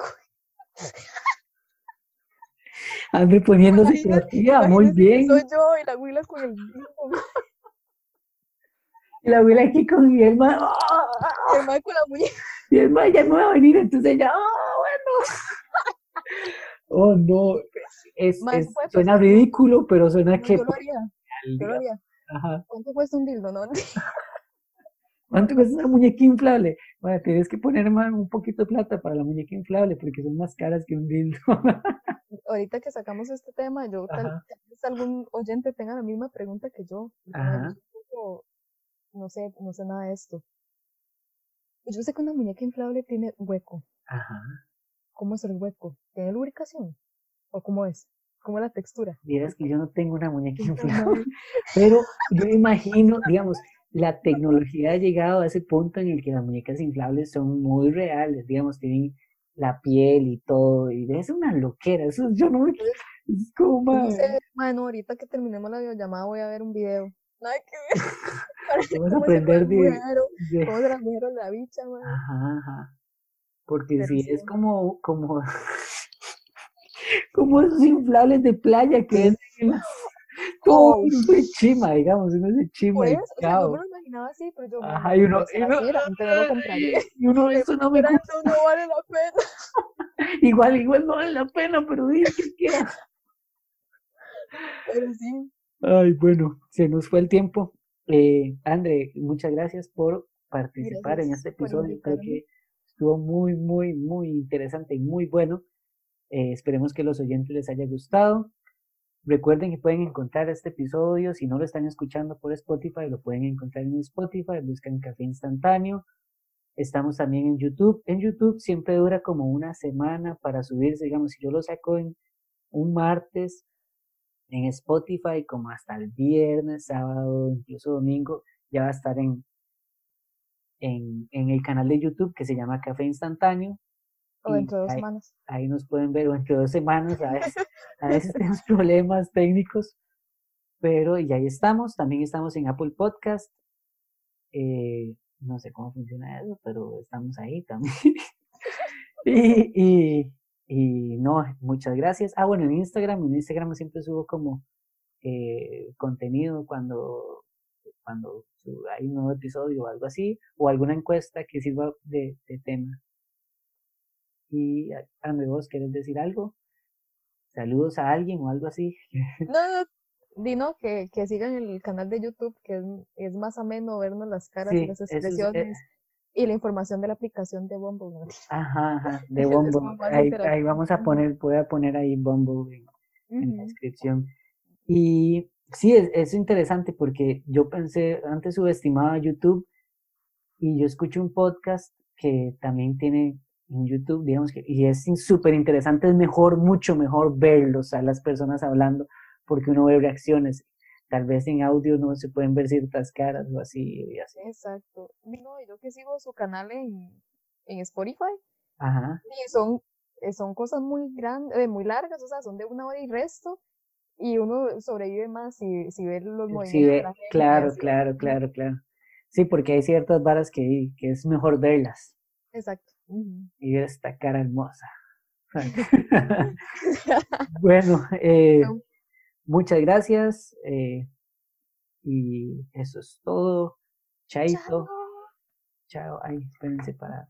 Ande poniéndose creativa, muy bien. Soy yo y la abuela con el dildo, Y la abuela aquí con mi hermano. y el mae con la muñeca. Y el ya no va a venir, entonces ella, ¡ah, bueno! Oh, no. Es, es- suena ridículo, pero suena No, que. yo lo haría, yo lo haría. Ajá. ¿Cuánto cuesta un dildo, no? ¿Cuánto cuesta una muñeca inflable? Bueno, tienes que poner más, un poquito de plata para la muñeca inflable porque son más caras que un dildo. Ahorita que sacamos este tema, yo tal, Ajá. tal vez algún oyente tenga la misma pregunta que yo. Ajá. poco- no sé, no sé nada de esto. Yo sé que una muñeca inflable tiene hueco. Ajá. ¿Cómo es el hueco? ¿Tiene lubricación? ¿O cómo es? ¿Cómo es la textura? Vieras que yo no tengo una muñeca inflable, pero yo imagino, digamos, la tecnología ha llegado a ese punto en el que las muñecas inflables son muy reales, digamos, tienen la piel y todo, y es una loquera, eso yo no me... Es como, No mae, sé, bueno, ahorita que terminemos la videollamada voy a ver un video. Nada que ver. Vamos a aprender de- de- de la bicha, man. Ajá, ajá. Porque Pero si sí. es como, como, como esos inflables de playa que venden en las, Todo Oh. fue chima, digamos, uno se chima Por y eso, o sea, yo cao. me lo imaginaba así, pero yo, Ajá, "Ay, y uno, no y uno, no y uno, eso no me gusta. no vale la pena. Igual, igual no vale la pena, pero di que quiera. Pero sí, Ay, bueno, se nos fue el tiempo. Eh, André, muchas gracias por participar en este episodio. Creo que estuvo muy, muy, muy interesante y muy bueno. Eh, esperemos que los oyentes les haya gustado. Recuerden que pueden encontrar este episodio, si no lo están escuchando por Spotify, lo pueden encontrar en Spotify, buscan Café Instantáneo. Estamos también en YouTube. En YouTube siempre dura como una semana para subirse, digamos, si yo lo saco en un martes, en Spotify como hasta el viernes, sábado, incluso domingo, ya va a estar en, en, en el canal de YouTube que se llama Café Instantáneo. O de dos ahí- semanas. ahí nos pueden ver, o entre dos semanas, a veces, a veces tenemos problemas técnicos, pero y ahí estamos, también estamos en Apple Podcast, eh, no sé cómo funciona eso, pero estamos ahí también. y, y, y no, muchas gracias. Ah, bueno, en Instagram, en Instagram siempre subo como eh, contenido cuando, cuando hay un nuevo episodio o algo así, o alguna encuesta que sirva de, de tema. Y André, vos querés decir algo? Saludos a alguien o algo así. No, no, Dino, que, que sigan el canal de YouTube, que es, es más ameno vernos las caras Sí, y las es, eh, expresiones y la información de la aplicación de Bumble. Ajá, ajá, de Bumble. Ahí, vamos a poner, voy a poner ahí Bumble en, en la descripción. Y sí, es, es interesante porque yo pensé, antes subestimaba YouTube y yo escucho un podcast que también tiene en YouTube, digamos que, y es súper interesante, es mejor, mucho mejor verlos a las personas hablando porque uno ve reacciones. Tal vez en audio no se pueden ver ciertas caras o así y así. Exacto. Y yo que sigo su canal en, en Spotify, Ajá. y son, eh, son cosas muy grandes, muy largas, o sea, son de una hora y resto, y uno sobrevive más si, si ve los movimientos Sí, de ve- la gente. claro, así. claro, claro, claro. Sí, porque hay ciertas varas que, que es mejor verlas Exacto. Ujú. y esta cara hermosa. bueno, eh, No. muchas gracias eh, y eso es todo. Chaito. Chao. Chao. Ay, espérense para.